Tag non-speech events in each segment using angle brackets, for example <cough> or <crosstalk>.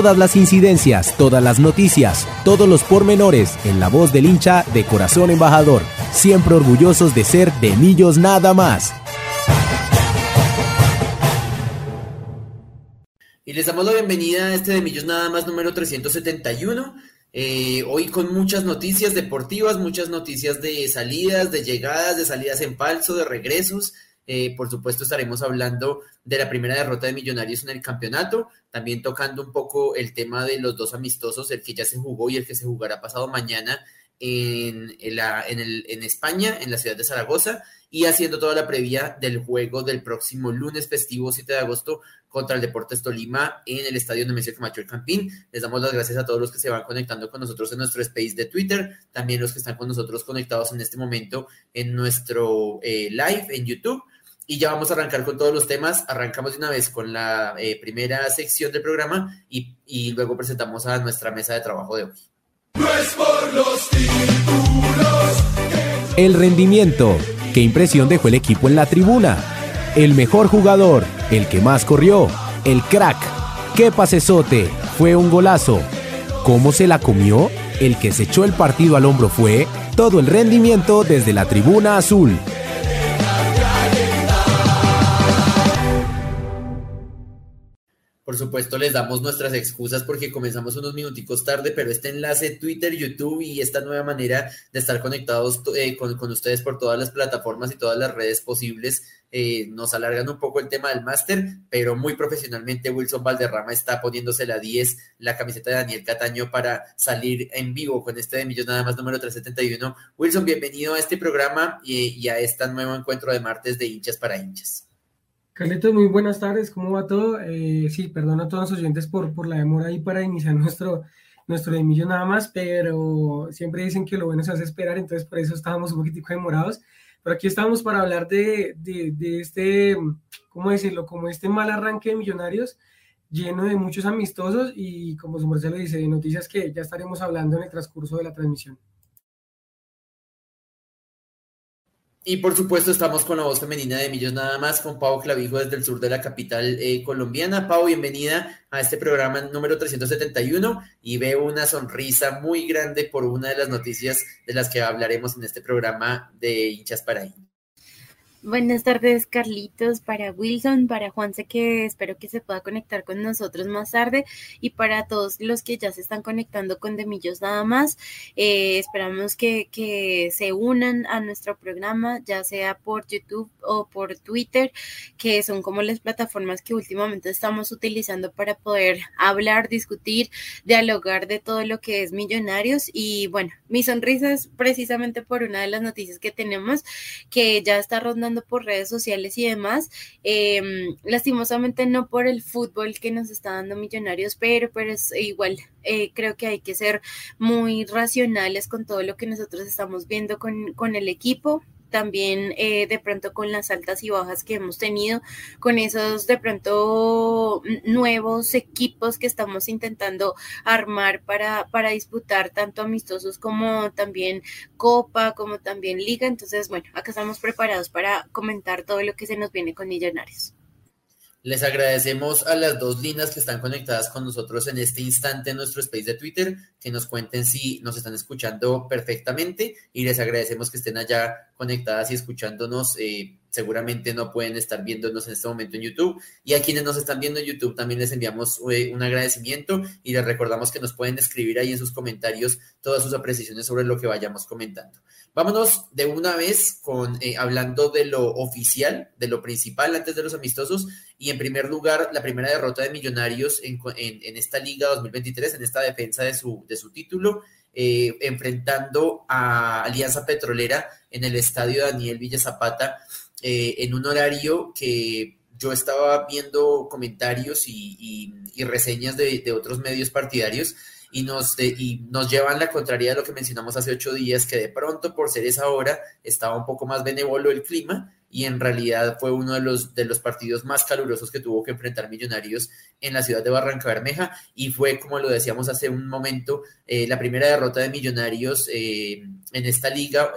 Todas las incidencias, todas las noticias, todos los pormenores en la voz del hincha de corazón embajador. Siempre orgullosos de ser de Millos nada más. Y les damos la bienvenida a este de Millos nada más número 371. Eh, hoy con muchas noticias deportivas, muchas noticias de salidas, de llegadas, de salidas en falso, de regresos. Eh, por supuesto, estaremos hablando de la primera derrota de Millonarios en el campeonato, también tocando un poco el tema de los dos amistosos, el que ya se jugó y el que se jugará pasado mañana en, España, en la ciudad de Zaragoza, y haciendo toda la previa del juego del próximo lunes festivo 7 de agosto contra el Deportes Tolima en el estadio Nemesio Camacho el Campín. Les damos las gracias a todos los que se van conectando con nosotros en nuestro space de Twitter, también los que están con nosotros conectados en este momento en nuestro eh, live en YouTube y ya vamos a arrancar con todos los temas. Arrancamos de una vez con la eh, primera sección del programa y, luego presentamos a nuestra mesa de trabajo de hoy. El rendimiento. ¿Qué impresión dejó el equipo en la tribuna? El mejor jugador, el que más corrió, el crack. ¿Qué pasesote? Fue un golazo. ¿Cómo se la comió? El que se echó el partido al hombro fue todo el rendimiento desde la tribuna azul. Por supuesto, les damos nuestras excusas porque comenzamos unos minuticos tarde, pero este enlace Twitter, YouTube y esta nueva manera de estar conectados eh, con, ustedes por todas las plataformas y todas las redes posibles eh, nos alargan un poco el tema del máster, pero muy profesionalmente Wilson Valderrama está poniéndose la 10, la camiseta de Daniel Cataño para salir en vivo con este de Millón nada más número 371. Wilson, bienvenido a este programa y, y a este nuevo encuentro de martes de hinchas para hinchas. Carlitos, muy buenas tardes, ¿cómo va todo? Eh, sí, perdón a todos los oyentes por, por la demora ahí para iniciar <laughs> nuestro, nuestro de nada más, pero siempre dicen que lo bueno se hace esperar, entonces por eso estábamos un poquitico demorados. Pero aquí estamos para hablar de, de, de este, ¿cómo decirlo? Como este mal arranque de Millonarios, lleno de muchos amistosos y como su merced lo dice, de noticias que ya estaremos hablando en el transcurso de la transmisión. Y por supuesto estamos con la voz femenina de Millos nada más, con Pau Clavijo desde el sur de la capital eh, colombiana. Pau, bienvenida a este programa número 371 y veo una sonrisa muy grande por una de las noticias de las que hablaremos en este programa de hinchas para hinchas. Buenas tardes, Carlitos, para Wilson, para Juanse, que espero que se pueda conectar con nosotros más tarde, y para todos los que ya se están conectando con Demillos nada más. Eh, esperamos que, que, se unan a nuestro programa, ya sea por YouTube o por Twitter, que son como las plataformas que últimamente estamos utilizando para poder hablar, discutir, dialogar de todo lo que es Millonarios. Y bueno, mi sonrisa es precisamente por una de las noticias que tenemos, que ya está rondando por redes sociales y demás. Em, lastimosamente no por el fútbol que nos está dando Millonarios, pero, pero es igual. Eh, creo que hay que ser muy racionales con todo lo que nosotros estamos viendo con, con el equipo también eh, de pronto con las altas y bajas que hemos tenido, con esos de pronto nuevos equipos que estamos intentando armar para, para disputar tanto amistosos como también Copa, como también Liga. Entonces, bueno, acá estamos preparados para comentar todo lo que se nos viene con Millonarios. Les agradecemos a las dos líneas que están conectadas con nosotros en este instante en nuestro space de Twitter, que nos cuenten si nos están escuchando perfectamente y les agradecemos que estén allá conectadas y escuchándonos. Eh, seguramente no pueden estar viéndonos en este momento en YouTube. Y a quienes nos están viendo en YouTube también les enviamos eh, un agradecimiento y les recordamos que nos pueden escribir ahí en sus comentarios todas sus apreciaciones sobre lo que vayamos comentando. Vámonos de una vez con eh, hablando de lo oficial, de lo principal antes de los amistosos. Y en primer lugar, la primera derrota de Millonarios en, esta Liga 2023, en esta defensa de su, de su título. Eh, enfrentando a Alianza Petrolera en el estadio Daniel Villa Zapata eh, en un horario que yo estaba viendo comentarios y, reseñas de, otros medios partidarios y nos, y nos llevan la contraria de lo que mencionamos hace ocho días, que de pronto por ser esa hora estaba un poco más benévolo el clima y en realidad fue uno de los, de los partidos más calurosos que tuvo que enfrentar Millonarios en la ciudad de Barranca Bermeja y fue, como lo decíamos hace un momento, eh, la primera derrota de Millonarios eh, en esta liga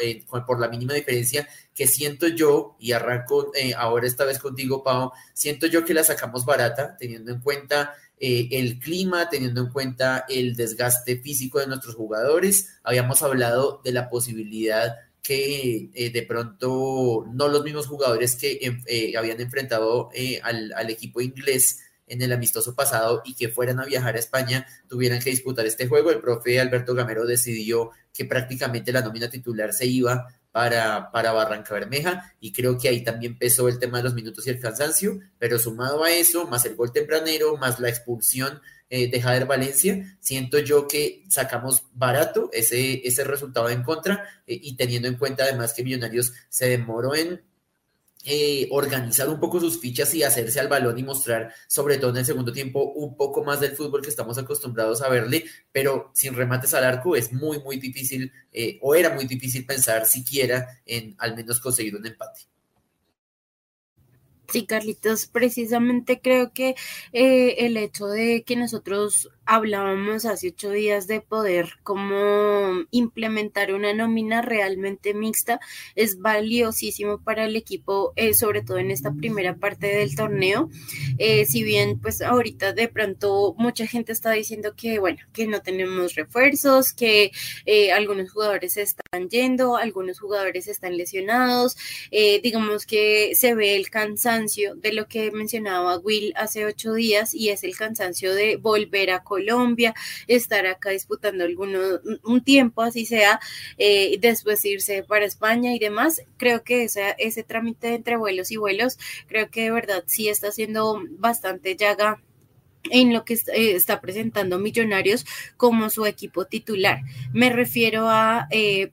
por la mínima diferencia que siento yo, y arranco ahora esta vez contigo, Pau, siento yo que la sacamos barata teniendo en cuenta el clima, teniendo en cuenta el desgaste físico de nuestros jugadores. Habíamos hablado de la posibilidad que eh, de pronto no los mismos jugadores que eh, habían enfrentado eh, al, al, equipo inglés en el amistoso pasado y que fueran a viajar a España tuvieran que disputar este juego. El profe Alberto Gamero decidió que prácticamente la nómina titular se iba para, para Barranca Bermeja y creo que ahí también pesó el tema de los minutos y el cansancio, pero sumado a eso, más el gol tempranero, más la expulsión eh, de Jader Valencia, siento yo que sacamos barato ese, ese resultado en contra eh, y teniendo en cuenta además que Millonarios se demoró en eh, organizar un poco sus fichas y hacerse al balón y mostrar, sobre todo en el segundo tiempo, un poco más del fútbol que estamos acostumbrados a verle, pero sin remates al arco es muy, muy difícil, o era muy difícil pensar siquiera en al menos conseguir un empate. Sí, Carlitos, precisamente creo que eh, el hecho de que nosotros hablábamos hace ocho días de poder como implementar una nómina realmente mixta es valiosísimo para el equipo, eh, sobre todo en esta primera parte del torneo. Eh, si bien pues ahorita de pronto mucha gente está diciendo que bueno, que no tenemos refuerzos, que eh, algunos jugadores están yendo, algunos jugadores están lesionados, digamos que se ve el cansancio de lo que mencionaba Will hace ocho días y es el cansancio de volver a Colombia, estar acá disputando alguno, un tiempo, así sea, eh, después irse para España y demás. Creo que ese, ese trámite entre vuelos y vuelos, creo que de verdad sí está siendo bastante llaga en lo que eh, está presentando Millonarios como su equipo titular. Me refiero a eh,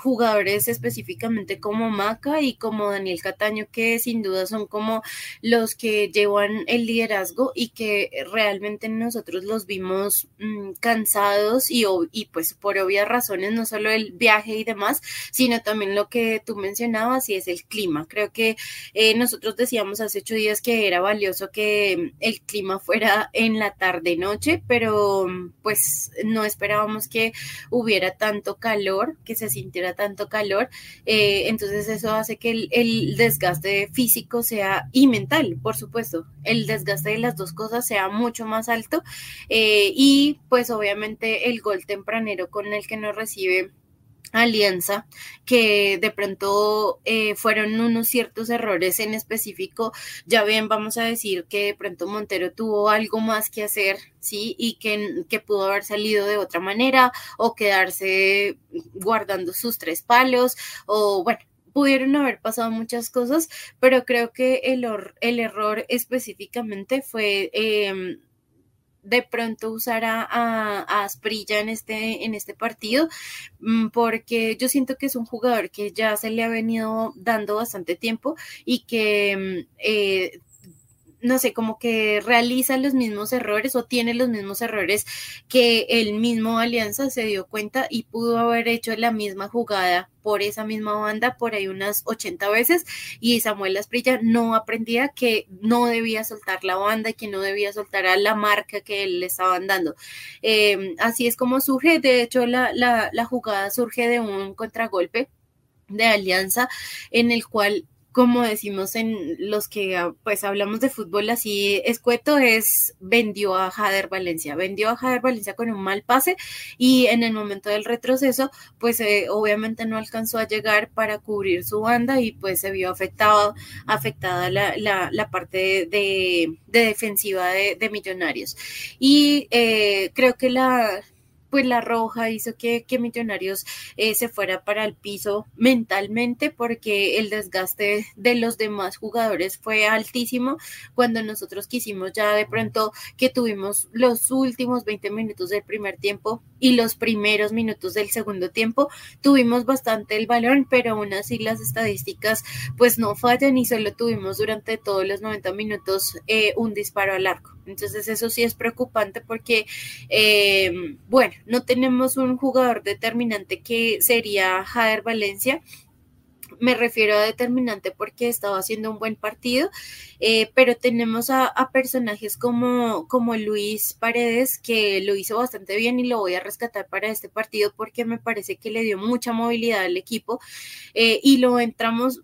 jugadores específicamente como Maca y como Daniel Cataño, que sin duda son como los que llevan el liderazgo y que realmente nosotros los vimos mm, cansados y, y pues por obvias razones, no solo el viaje y demás, sino también lo que tú mencionabas y es el clima. Creo que eh, nosotros decíamos hace ocho días que era valioso que el clima fuera en la tarde-noche, pero pues no esperábamos que hubiera tanto calor, que se sintiera tanto calor, eh, entonces eso hace que el, desgaste físico sea y mental, por supuesto, el desgaste de las dos cosas sea mucho más alto eh, y pues obviamente el gol tempranero con el que nos recibe alianza que de pronto eh, fueron unos ciertos errores en específico. Ya bien vamos a decir que de pronto Montero tuvo algo más que hacer sí y que, que pudo haber salido de otra manera o quedarse guardando sus tres palos o bueno pudieron haber pasado muchas cosas pero creo que el, el error específicamente fue eh, de pronto usar a, Asprilla en este, en este partido, mm, porque yo siento que es un jugador que ya se le ha venido dando bastante tiempo y que mm, eh, no sé, como que realiza los mismos errores o tiene los mismos errores que el mismo Alianza se dio cuenta y pudo haber hecho la misma jugada por esa misma banda por ahí unas 80 veces y Samuel Asprilla no aprendía que no debía soltar la banda y que no debía soltar a la marca que le estaban dando. Em, así es como surge, de hecho la, la jugada surge de un contragolpe de Alianza en el cual como decimos en los que ah, pues hablamos de fútbol así escueto, es vendió a Jader Valencia, vendió a Jader Valencia con un mal pase y en el momento del retroceso pues eh, obviamente no alcanzó a llegar para cubrir su banda y pues se vio afectado, afectada la, la, parte de, de, defensiva de, de, Millonarios. Y eh, creo que la, pues la roja hizo que, que Millonarios eh, se fuera para el piso mentalmente porque el desgaste de los demás jugadores fue altísimo. Cuando nosotros quisimos ya de pronto que tuvimos los últimos 20 minutos del primer tiempo y los primeros minutos del segundo tiempo tuvimos bastante el balón pero aún así las estadísticas pues no fallan y solo tuvimos durante todos los 90 minutos eh, un disparo al arco entonces eso sí es preocupante porque, eh, bueno, no tenemos un jugador determinante que sería Jader Valencia. Me refiero a determinante porque estaba haciendo un buen partido, eh, pero tenemos a, personajes como, como Luis Paredes, que lo hizo bastante bien y lo voy a rescatar para este partido porque me parece que le dio mucha movilidad al equipo eh, y lo entramos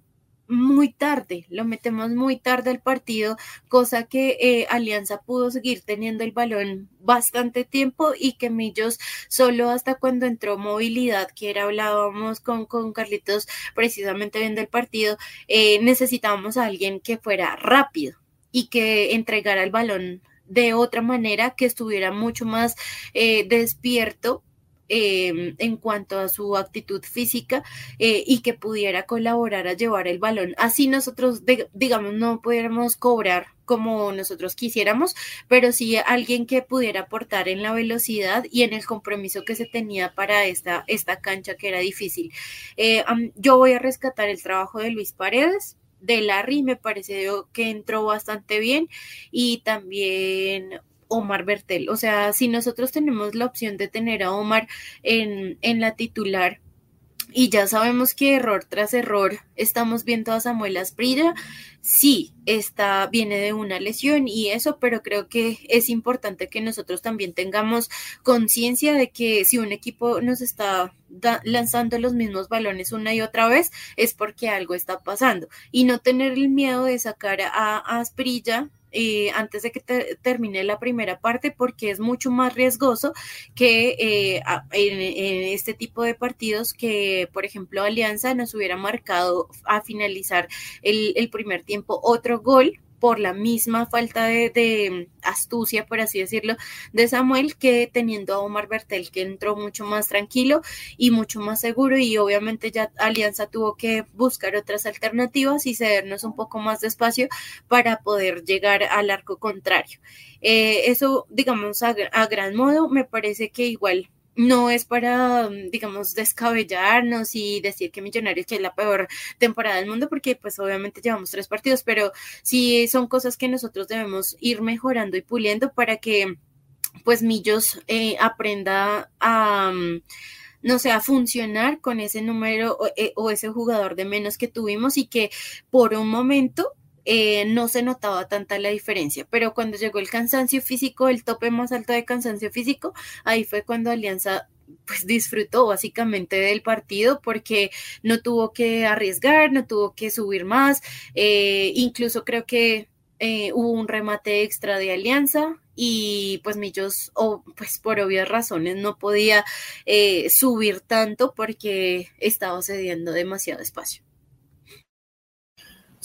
muy tarde, lo metemos muy tarde al partido, cosa que eh, Alianza pudo seguir teniendo el balón bastante tiempo y que Millos solo hasta cuando entró movilidad, que era hablábamos con, con Carlitos precisamente viendo el partido, eh, necesitábamos a alguien que fuera rápido y que entregara el balón de otra manera, que estuviera mucho más eh, despierto Em, en cuanto a su actitud física eh, y que pudiera colaborar a llevar el balón. Así nosotros, digamos, no pudiéramos cobrar como nosotros quisiéramos, pero sí alguien que pudiera aportar en la velocidad y en el compromiso que se tenía para esta, esta cancha que era difícil. Eh, yo voy a rescatar el trabajo de Luis Paredes, de Larry, me pareció que entró bastante bien y también Omar Bertel. O sea, si nosotros tenemos la opción de tener a Omar en, en la titular y ya sabemos que error tras error estamos viendo a Samuel Asprilla, sí, está, viene de una lesión y eso, pero creo que es importante que nosotros también tengamos conciencia de que si un equipo nos está lanzando los mismos balones una y otra vez, es porque algo está pasando y no tener el miedo de sacar a, a Asprilla eh, antes de que termine la primera parte porque es mucho más riesgoso que eh, en, este tipo de partidos que, por ejemplo, Alianza nos hubiera marcado a finalizar el, el primer tiempo otro gol por la misma falta de, astucia, por así decirlo, de Samuel, que teniendo a Omar Bertel, que entró mucho más tranquilo y mucho más seguro, y obviamente ya Alianza tuvo que buscar otras alternativas y cedernos un poco más de espacio para poder llegar al arco contrario. Eh, eso, digamos, a gran modo, me parece que igual no es para, mm, digamos, descabellarnos y decir que Millonarios es la peor temporada del mundo, porque pues obviamente llevamos tres partidos, pero sí son cosas que nosotros debemos ir mejorando y puliendo para que pues Millos eh, aprenda a... Mm, no sé, a funcionar con ese número o, eh, o ese jugador de menos que tuvimos y que por un momento eh, no se notaba tanta la diferencia, pero cuando llegó el cansancio físico, el tope más alto de cansancio físico, ahí fue cuando Alianza pues disfrutó básicamente del partido porque no tuvo que arriesgar, no tuvo que subir más, eh, incluso creo que eh, hubo un remate extra de alianza y pues Millos, o pues por obvias razones, no podía subir tanto porque estaba cediendo demasiado espacio.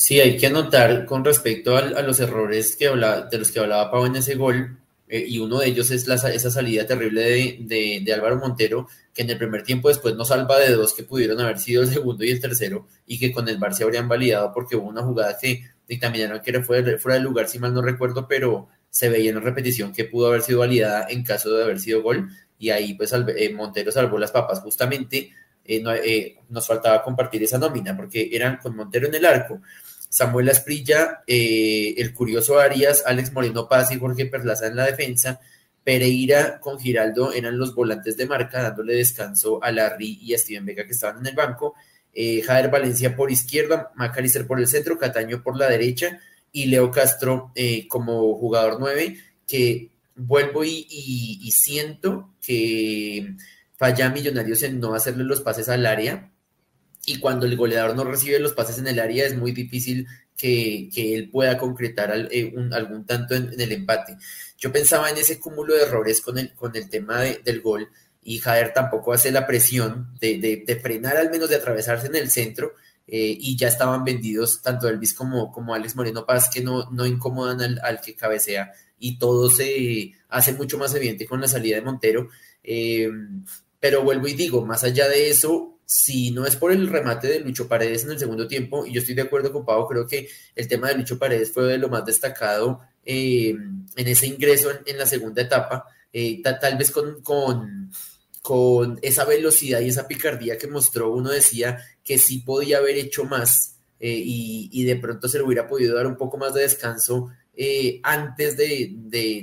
Sí, hay que anotar con respecto a, los errores que de los que hablaba Pau en ese gol, eh, y uno de ellos es la, esa salida terrible de, de, Álvaro Montero, que en el primer tiempo después no salva de dos que pudieron haber sido el segundo y el tercero, y que con el Bar se habrían validado porque hubo una jugada que dictaminaron que era fuera, fuera del lugar, si mal no recuerdo, pero se veía en repetición que pudo haber sido validada en caso de haber sido gol, y ahí pues eh, Montero salvó las papas. Justamente eh, nos faltaba compartir esa nómina, porque eran con Montero en el arco, Samuel Asprilla, eh, el curioso Arias, Alex Moreno Paz y Jorge Perlaza en la defensa. Pereira con Giraldo eran los volantes de marca, dándole descanso a Larry y a Steven Vega que estaban en el banco. Eh, Jader Valencia por izquierda, Macalister por el centro, Cataño por la derecha y Leo Castro eh, como jugador 9, que vuelvo y, siento que falla Millonarios en no hacerle los pases al área y cuando el goleador no recibe los pases en el área es muy difícil que, él pueda concretar eh, algún tanto en, el empate. Yo pensaba en ese cúmulo de errores con el, con el tema del gol y Jader tampoco hace la presión de, frenar al menos de atravesarse en el centro eh, y ya estaban vendidos tanto Elvis como, como Alex Moreno Paz que no, no incomodan al, que cabecea y todo se hace mucho más evidente con la salida de Montero. Eh, pero vuelvo y digo, más allá de eso, si no es por el remate de Lucho Paredes en el segundo tiempo, y yo estoy de acuerdo con Pau, creo que el tema de Lucho Paredes fue de lo más destacado eh, en ese ingreso en, la segunda etapa, eh, tal, vez con, con, con, esa velocidad y esa picardía que mostró, uno decía que sí podía haber hecho más eh, y, y, de pronto se le hubiera podido dar un poco más de descanso eh, antes de,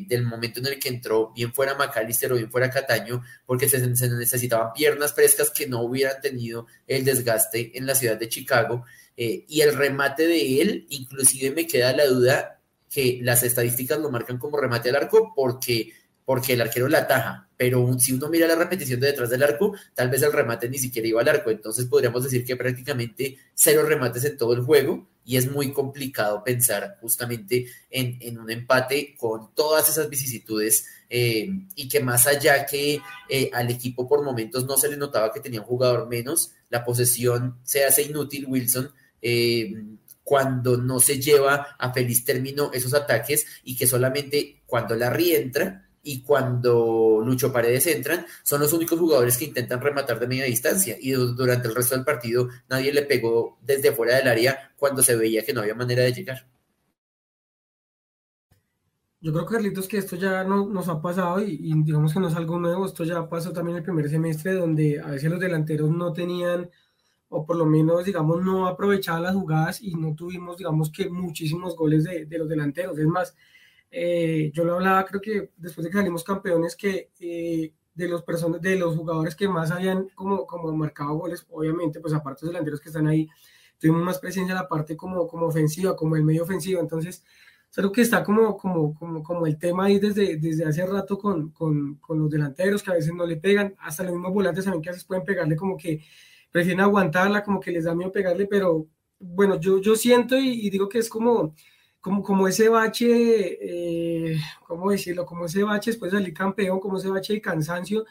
del momento en el que entró, bien fuera McAllister o bien fuera Cataño, porque se, necesitaban piernas frescas que no hubieran tenido el desgaste en la ciudad de Chicago. Eh, y el remate de él, inclusive me queda la duda que las estadísticas lo marcan como remate al arco porque porque el arquero la ataja, pero si uno mira la repetición de detrás del arco, tal vez el remate ni siquiera iba al arco, entonces podríamos decir que prácticamente cero remates en todo el juego y es muy complicado pensar justamente en, un empate con todas esas vicisitudes eh, y que más allá que eh, al equipo por momentos no se le notaba que tenía un jugador menos, la posesión se hace inútil, Wilson. Eh, cuando no se lleva a feliz término esos ataques y que solamente cuando la rientra y cuando Lucho Paredes entran, son los únicos jugadores que intentan rematar de media distancia y durante el resto del partido nadie le pegó desde fuera del área cuando se veía que no había manera de llegar. Yo creo, Carlitos, que esto ya no, nos ha pasado y, digamos que no es algo nuevo, esto ya pasó también el primer semestre donde a veces los delanteros no tenían o por lo menos, digamos, no aprovechaban las jugadas y no tuvimos, digamos, que muchísimos goles de, de los delanteros. Es más, eh, yo lo hablaba, creo que después de que salimos campeones, que eh, de los personas, de los jugadores que más habían como, como marcado goles, obviamente, pues aparte de los delanteros que están ahí, tuvimos más presencia en la parte como, como ofensiva, como el medio ofensivo. Entonces, creo que está como, como, como, como el tema ahí desde, desde hace rato con, con, con, los delanteros que a veces no le pegan, hasta los mismos volantes también que a veces pueden pegarle como que prefieren aguantarla, como que les da miedo pegarle, pero bueno, yo, yo siento y digo que es como como, como ese bache, eh, ¿cómo decirlo? Como ese bache después de salir campeón, como ese bache de cansancio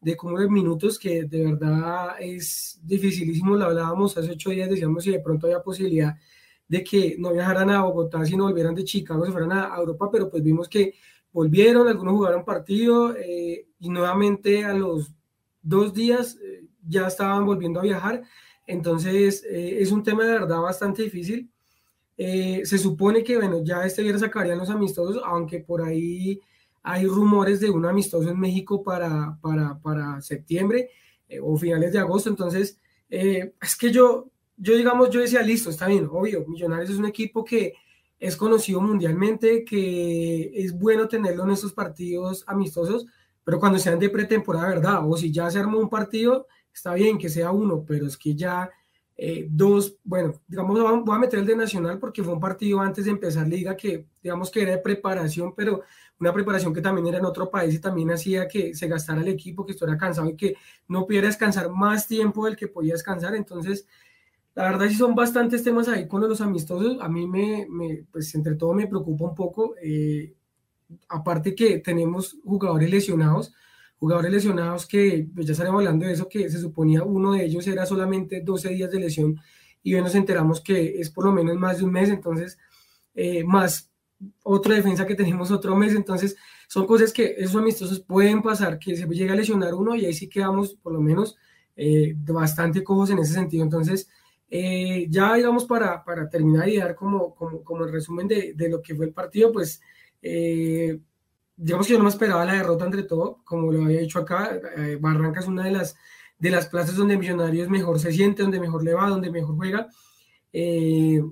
de como de minutos que de verdad es dificilísimo, lo hablábamos hace ocho días, decíamos si de pronto había posibilidad de que no viajaran a Bogotá, sino volvieran de Chicago, se fueran a, Europa, pero pues vimos que volvieron, algunos jugaron partido eh, y nuevamente a los dos días eh, ya estaban volviendo a viajar, entonces es un tema de verdad bastante difícil eh, se supone que, bueno, ya este viernes sacarían los amistosos, aunque por ahí hay rumores de un amistoso en México para, para, para septiembre eh, o finales de agosto. Entonces, eh, es que yo, yo, digamos, yo decía, listo, está bien, obvio, Millonarios es un equipo que es conocido mundialmente, que es bueno tenerlo en estos partidos amistosos, pero cuando sean de pretemporada, ¿verdad? O si ya se armó un partido, está bien que sea uno, pero es que ya eh, dos, bueno, digamos, voy a meter el de Nacional porque fue un partido antes de empezar liga que, digamos que era de preparación, pero una preparación que también era en otro país y también hacía que se gastara el equipo, que estuviera cansado y que no pudiera descansar más tiempo del que podía descansar. Entonces, la verdad sí son bastantes temas ahí con los amistosos. A mí me, me pues entre todo me preocupa un poco. Eh, aparte que tenemos jugadores lesionados, jugadores lesionados que pues ya estaremos hablando de eso, que se suponía uno de ellos era solamente 12 días de lesión y hoy nos enteramos que es por lo menos más de un mes, entonces eh, más otra defensa que tenemos otro mes, entonces son cosas que esos amistosos pueden pasar, que se llega a lesionar uno y ahí sí quedamos por lo menos eh, bastante cojos en ese sentido, entonces eh, ya digamos para, para terminar y dar como, como, como el resumen de, de, lo que fue el partido, pues digamos que yo no me esperaba la derrota entre todo, como lo había dicho acá, eh, Barranca es una de las, de las plazas donde Millonarios mejor se siente, donde mejor le va, donde mejor juega. Eh,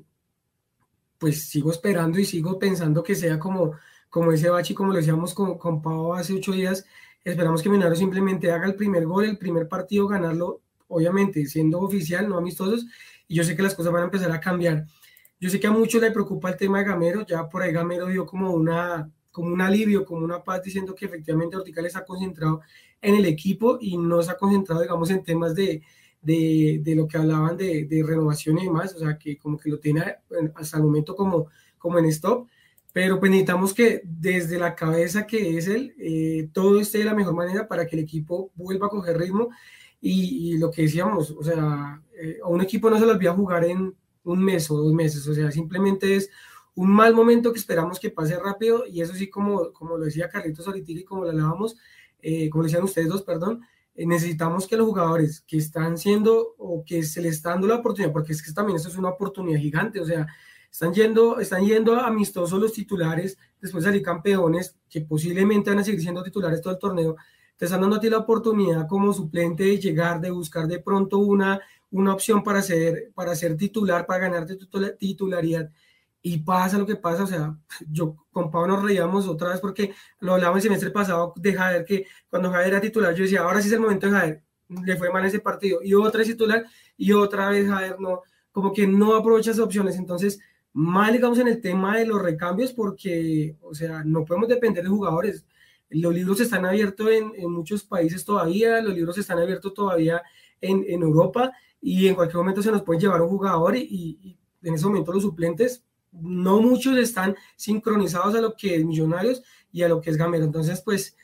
pues sigo esperando y sigo pensando que sea como, como ese bachi, como lo decíamos con, con Pau hace ocho días, esperamos que Millonarios simplemente haga el primer gol, el primer partido, ganarlo, obviamente siendo oficial, no amistosos, y yo sé que las cosas van a empezar a cambiar. Yo sé que a muchos le preocupa el tema de Gamero, ya por ahí Gamero dio como una, como un alivio, como una paz, diciendo que efectivamente Ortical está concentrado en el equipo y no ha concentrado, digamos, en temas de, de, de lo que hablaban de, de, renovación y demás, o sea, que como que lo tiene hasta el momento como, como en stop, pero pues necesitamos que desde la cabeza que es él, eh, todo esté de la mejor manera para que el equipo vuelva a coger ritmo y, y lo que decíamos, o sea, eh, a un equipo no se lo olvida jugar en un mes o dos meses, o sea, simplemente es un mal momento que esperamos que pase rápido y eso sí, como, como lo decía Carlitos ahorita y como lo hablábamos, eh, como decían ustedes dos, perdón, eh, necesitamos que los jugadores que están siendo o que se les está dando la oportunidad, porque es que también eso es una oportunidad gigante, o sea, están yendo, están yendo amistosos los titulares, después de salir campeones, que posiblemente van a seguir siendo titulares todo el torneo, te están dando a ti la oportunidad como suplente de llegar, de buscar de pronto una, una opción para ser, para ser titular, para ganarte titularidad y pasa lo que pasa, o sea, yo con Pablo nos reíamos otra vez porque lo hablábamos el semestre pasado de Jader, que cuando Jader era titular, yo decía, ahora sí es el momento de Jader, le fue mal ese partido, y otra vez titular, y otra vez Jader no, como que no aprovecha esas opciones, entonces, mal digamos en el tema de los recambios, porque, o sea, no podemos depender de jugadores, los libros están abiertos en, en muchos países todavía, los libros están abiertos todavía en, en, Europa, y en cualquier momento se nos puede llevar un jugador, y, y en ese momento los suplentes no muchos están sincronizados a lo que es Millonarios y a lo que es Gamero. Entonces, pues,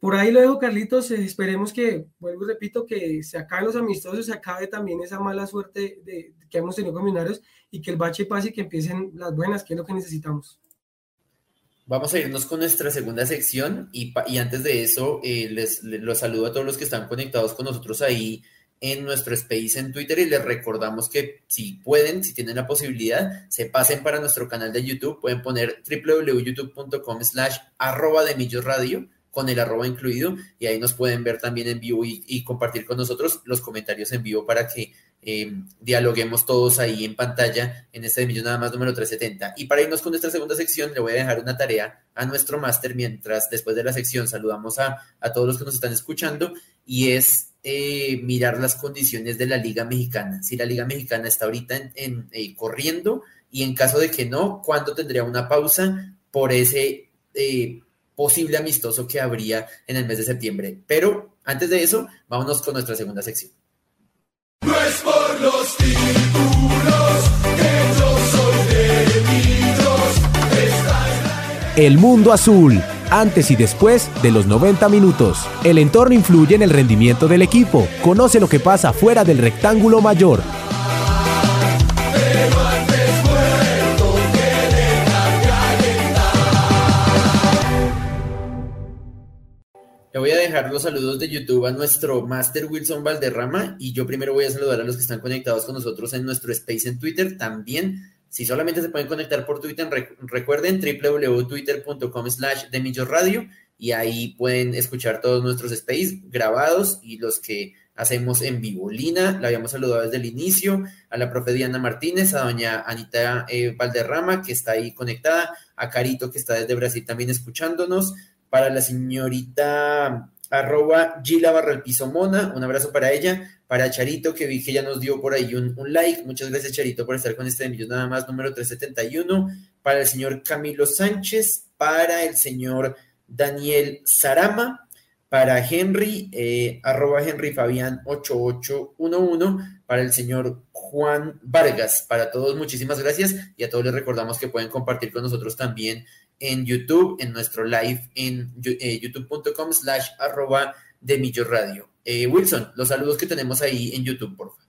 por ahí lo dejo, Carlitos. Eh, esperemos que, vuelvo y repito, que se acaben los amistosos, se acabe también esa mala suerte de, que hemos tenido con Millonarios y que el bache pase y que empiecen las buenas, que es lo que necesitamos. Vamos a irnos con nuestra segunda sección y, y antes de eso, eh, les, les los saludo a todos los que están conectados con nosotros ahí en nuestro space en Twitter y les recordamos que si pueden, si tienen la posibilidad, se pasen para nuestro canal de YouTube, pueden poner www.youtube.com slash arroba de Millos Radio con el arroba incluido y ahí nos pueden ver también en vivo y, compartir con nosotros los comentarios en vivo para que eh, dialoguemos todos ahí en pantalla en este de Millos nada más número 370. Y para irnos con nuestra segunda sección, le voy a dejar una tarea a nuestro máster mientras después de la sección saludamos a, a todos los que nos están escuchando y es eh, mirar las condiciones de la Liga Mexicana. Si la Liga Mexicana está ahorita en, eh, corriendo y en caso de que no, ¿cuándo tendría una pausa por ese eh, posible amistoso que habría en el mes de septiembre? Pero antes de eso, vámonos con nuestra segunda sección. No es por los títulos que yo soy de El mundo azul antes y después de los 90 minutos. El entorno influye en el rendimiento del equipo. Conoce lo que pasa fuera del rectángulo mayor. Le voy a dejar los saludos de YouTube a nuestro Master Wilson Valderrama y yo primero voy a saludar a los que están conectados con nosotros en nuestro space en Twitter. También si solamente se pueden conectar por Twitter, recuerden www.twitter.com slash Radio y ahí pueden escuchar todos nuestros space grabados y los que hacemos en vivo. Lina, la habíamos saludado desde el inicio, a la profe Diana Martínez, a doña Anita eh, Valderrama, que está ahí conectada, a Carito, que está desde Brasil también escuchándonos, para la señorita arroba Gila Barra el Piso Mona, un abrazo para ella, para Charito, que vi que ya nos dio por ahí un, like, muchas gracias Charito por estar con este millón nada más, número 371, para el señor Camilo Sánchez, para el señor Daniel Sarama, para Henry, eh, arroba Henry Fabián 8811, para el señor Juan Vargas, para todos muchísimas gracias. Y a todos les recordamos que pueden compartir con nosotros también en YouTube, en nuestro live en eh, youtube.com slash arroba de Radio. Eh, Wilson, los saludos que tenemos ahí en YouTube, por favor.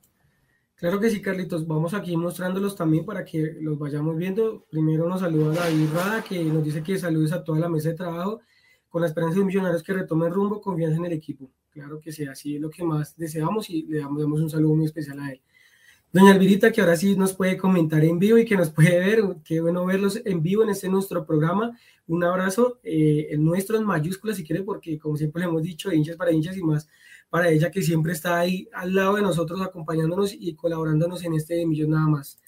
Claro que sí, Carlitos. Vamos aquí mostrándolos también para que los vayamos viendo. Primero nos saluda David Rada, que nos dice que saludes a toda la mesa de trabajo con la esperanza de millonarios que retomen rumbo, confianza en el equipo. Claro que sí, así es lo que más deseamos y le damos un saludo muy especial a él. Doña Alvirita, que ahora sí nos puede comentar en vivo y que nos puede ver. Qué bueno verlos en vivo en este nuestro programa. Un abrazo, eh, en mayúsculas si quiere, porque como siempre le hemos dicho, hinchas para hinchas y más para ella que siempre está ahí al lado de nosotros acompañándonos y colaborándonos en este millón nada más.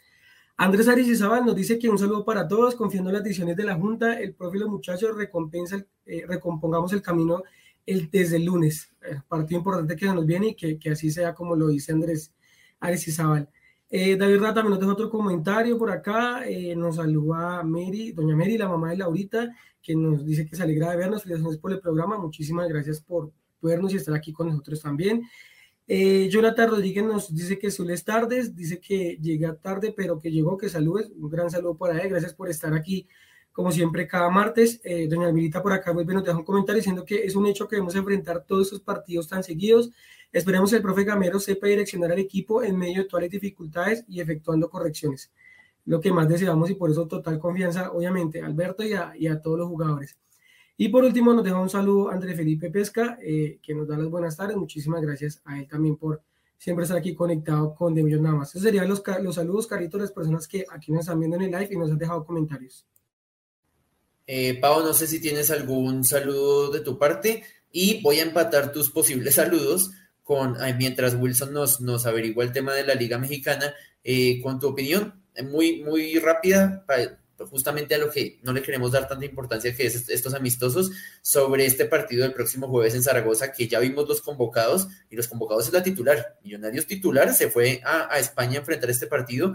Andrés Arizizabal nos dice que un saludo para todos, confiando en las decisiones de la Junta, el profe los muchachos recompensa, eh, recompongamos el camino el, desde el lunes. Eh, partido importante que nos viene y que, así sea como lo dice Andrés Arizizabal. Eh, David Rata también nos deja otro comentario por acá. Eh, nos saluda Mary, doña Mary, la mamá de Laurita, que nos dice que se alegra de vernos. Felicitaciones por el programa. Muchísimas gracias por vernos y estar aquí con nosotros también. Eh, Jonathan Rodríguez nos dice que suele tardes, dice que llega tarde, pero que llegó, que saludes. Un gran saludo para él, gracias por estar aquí, como siempre, cada martes. Eh, doña Almirita por acá vuelve, nos deja un comentario diciendo que es un hecho que debemos enfrentar todos estos partidos tan seguidos. Esperemos que el profe Gamero sepa direccionar al equipo en medio de todas las dificultades y efectuando correcciones. Lo que más deseamos y por eso total confianza, obviamente, a Alberto y a, y a todos los jugadores. Y por último, nos deja un saludo André Felipe Pesca, eh, que nos da las buenas tardes. Muchísimas gracias a él también por siempre estar aquí conectado con De Millón Nada más. Esos serían los, los saludos, Carlitos, las personas que aquí nos están viendo en el live y nos han dejado comentarios. Eh, Pau, no sé si tienes algún saludo de tu parte y voy a empatar tus posibles <laughs> saludos con, mientras Wilson nos, nos averigua el tema de la Liga Mexicana, eh, con tu opinión muy, muy rápida justamente a lo que no le queremos dar tanta importancia que es estos amistosos sobre este partido del próximo jueves en Zaragoza, que ya vimos los convocados y los convocados es la titular. Millonarios titular se fue a, España a enfrentar este partido,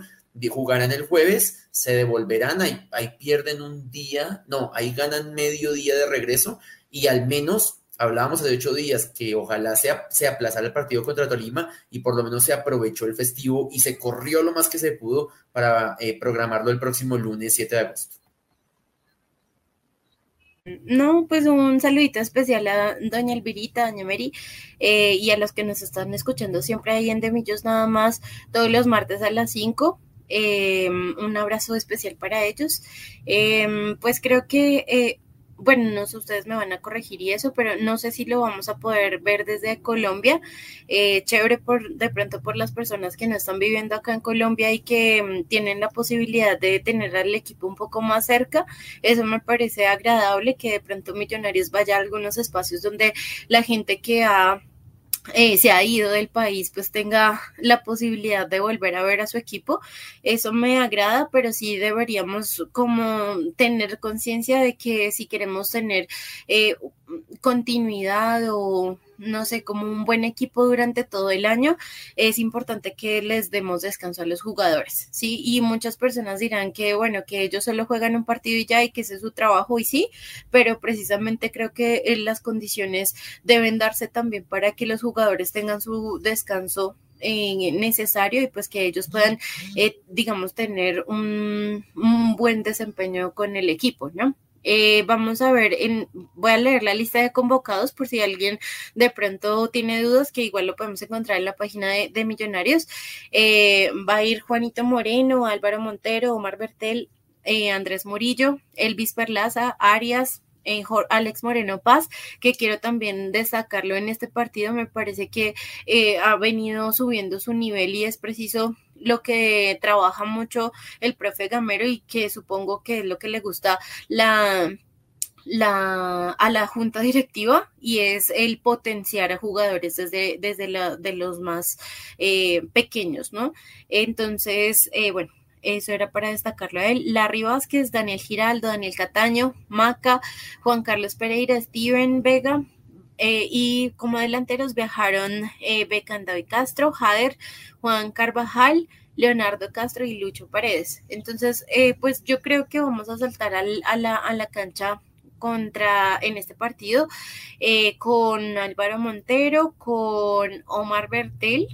jugarán el jueves, se devolverán, ahí, ahí pierden un día, no, ahí ganan medio día de regreso y al menos hablábamos hace ocho días que ojalá se, se aplazara el partido contra Tolima y por lo menos se aprovechó el festivo y se corrió lo más que se pudo para eh, programarlo el próximo lunes 7 de agosto. No, pues un saludito especial a doña Elvirita, doña Mary, eh, y a los que nos están escuchando siempre ahí en Demillos nada más, todos los martes a las 5. Em, un abrazo especial para ellos. Pues creo que eh, bueno, no sé, ustedes me van a corregir y eso, pero no sé si lo vamos a poder ver desde Colombia. Eh, chévere por de pronto por las personas que no están viviendo acá en Colombia y que mm, tienen la posibilidad de tener al equipo un poco más cerca. Eso me parece agradable que de pronto Millonarios vaya a algunos espacios donde la gente que ha eh, se ha ido del país, pues tenga la posibilidad de volver a ver a su equipo. Eso me agrada, pero sí deberíamos como tener conciencia de que si queremos tener eh, continuidad o no sé, como un buen equipo durante todo el año, es importante que les demos descanso a los jugadores, ¿sí? Y muchas personas dirán que, bueno, que ellos solo juegan un partido y ya, y que ese es su trabajo, y sí, pero precisamente creo que eh, las condiciones deben darse también para que los jugadores tengan su descanso eh, necesario y pues que ellos puedan, eh, digamos, tener un, un buen desempeño con el equipo, ¿no? Eh, vamos a ver, en, voy a leer la lista de convocados por si alguien de pronto tiene dudas, que igual lo podemos encontrar en la página de, Millonarios. Eh, va a ir Juanito Moreno, Álvaro Montero, Omar Bertel, eh, Andrés Murillo, Elvis Perlaza, Arias, Alex Moreno Paz, que quiero también destacarlo en este partido, me parece que ha venido subiendo su nivel y es preciso lo que trabaja mucho el profe Gamero y que supongo que es lo que le gusta la, la, a la junta directiva y es el potenciar a jugadores desde, desde la, de los más eh, pequeños, ¿no? Entonces, eh, bueno, eso era para destacarlo a él. Larry Vázquez, Daniel Giraldo, Daniel Cataño, Maca, Juan Carlos Pereira, Steven Vega, eh, y como delanteros viajaron eh, David Castro, Jader, Juan Carvajal, Leonardo Castro y Lucho Paredes. Entonces, eh, pues yo creo que vamos a saltar a, la, a, la, cancha contra en este partido eh, con Álvaro Montero, con Omar Bertel,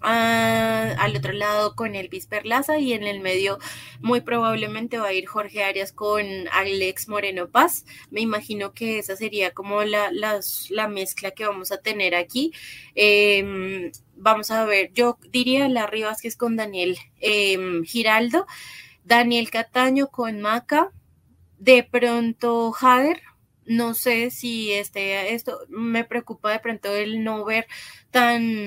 al otro lado con Elvis Perlaza y en el medio muy probablemente va a ir Jorge Arias con Alex Moreno Paz. Me imagino que esa sería como la, la mezcla que vamos a tener aquí. Em, vamos a ver, yo diría la Vázquez con Daniel em, Giraldo, Daniel Cataño con Maca, de pronto Jader, no sé si este, esto me preocupa de pronto el no ver tan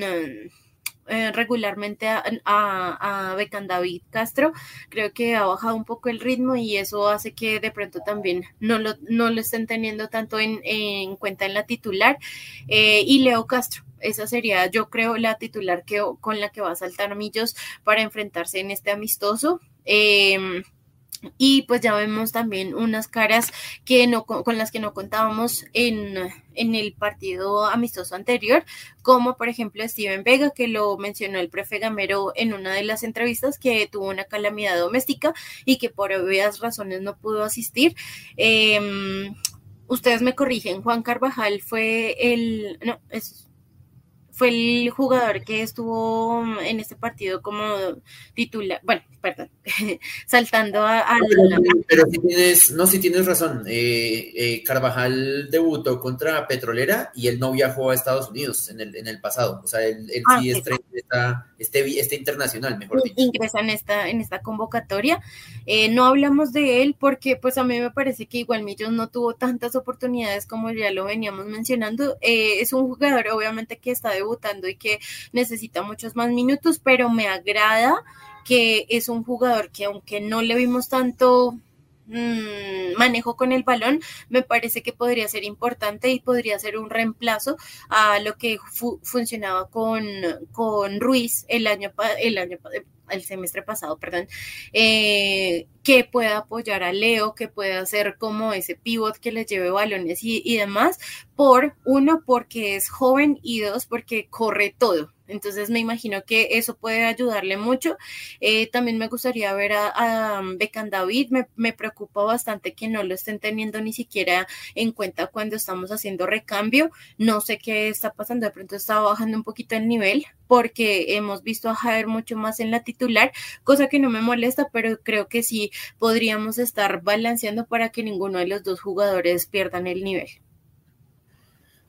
eh, regularmente a, a, Becan David Castro. Creo que ha bajado un poco el ritmo y eso hace que de pronto también no lo, no lo estén teniendo tanto en, en cuenta en la titular. Eh, y Leo Castro. Esa sería, yo creo, la titular que, con la que va a saltar Millos para enfrentarse en este amistoso. Eh, y pues ya vemos también unas caras que no, con las que no contábamos en, en, el partido amistoso anterior, como por ejemplo Steven Vega, que lo mencionó el prefe Gamero en una de las entrevistas, que tuvo una calamidad doméstica y que por obvias razones no pudo asistir. Em, ustedes me corrigen, Juan Carvajal fue el, no, es fue el jugador que estuvo en este partido como titular, bueno, perdón, <laughs> saltando a, pero, si tienes, no, si tienes razón, eh, eh, Carvajal debutó contra Petrolera y él no viajó a Estados Unidos en el, en el pasado, o sea, él, ah, sí está, este, este, internacional, mejor dicho. Ingresa en esta, en esta convocatoria, eh, no hablamos de él porque pues a mí me parece que igual Millos no tuvo tantas oportunidades como ya lo veníamos mencionando, es un jugador obviamente que está debutando y que necesita muchos más minutos, pero me agrada que es un jugador que aunque no le vimos tanto mm, manejo con el balón, me parece que podría ser importante y podría ser un reemplazo a lo que funcionaba con, con Ruiz el año, el año el semestre pasado, perdón, eh, que pueda apoyar a Leo, que pueda hacer como ese pivot que le lleve balones y, y demás, por uno, porque es joven y dos, porque corre todo. Entonces me imagino que eso puede ayudarle mucho. Eh, también me gustaría ver a, a Becan David. Me, me, preocupa bastante que no lo estén teniendo ni siquiera en cuenta cuando estamos haciendo recambio. No sé qué está pasando. De pronto está bajando un poquito el nivel porque hemos visto a Javier mucho más en la titular, cosa que no me molesta, pero creo que sí podríamos estar balanceando para que ninguno de los dos jugadores pierdan el nivel.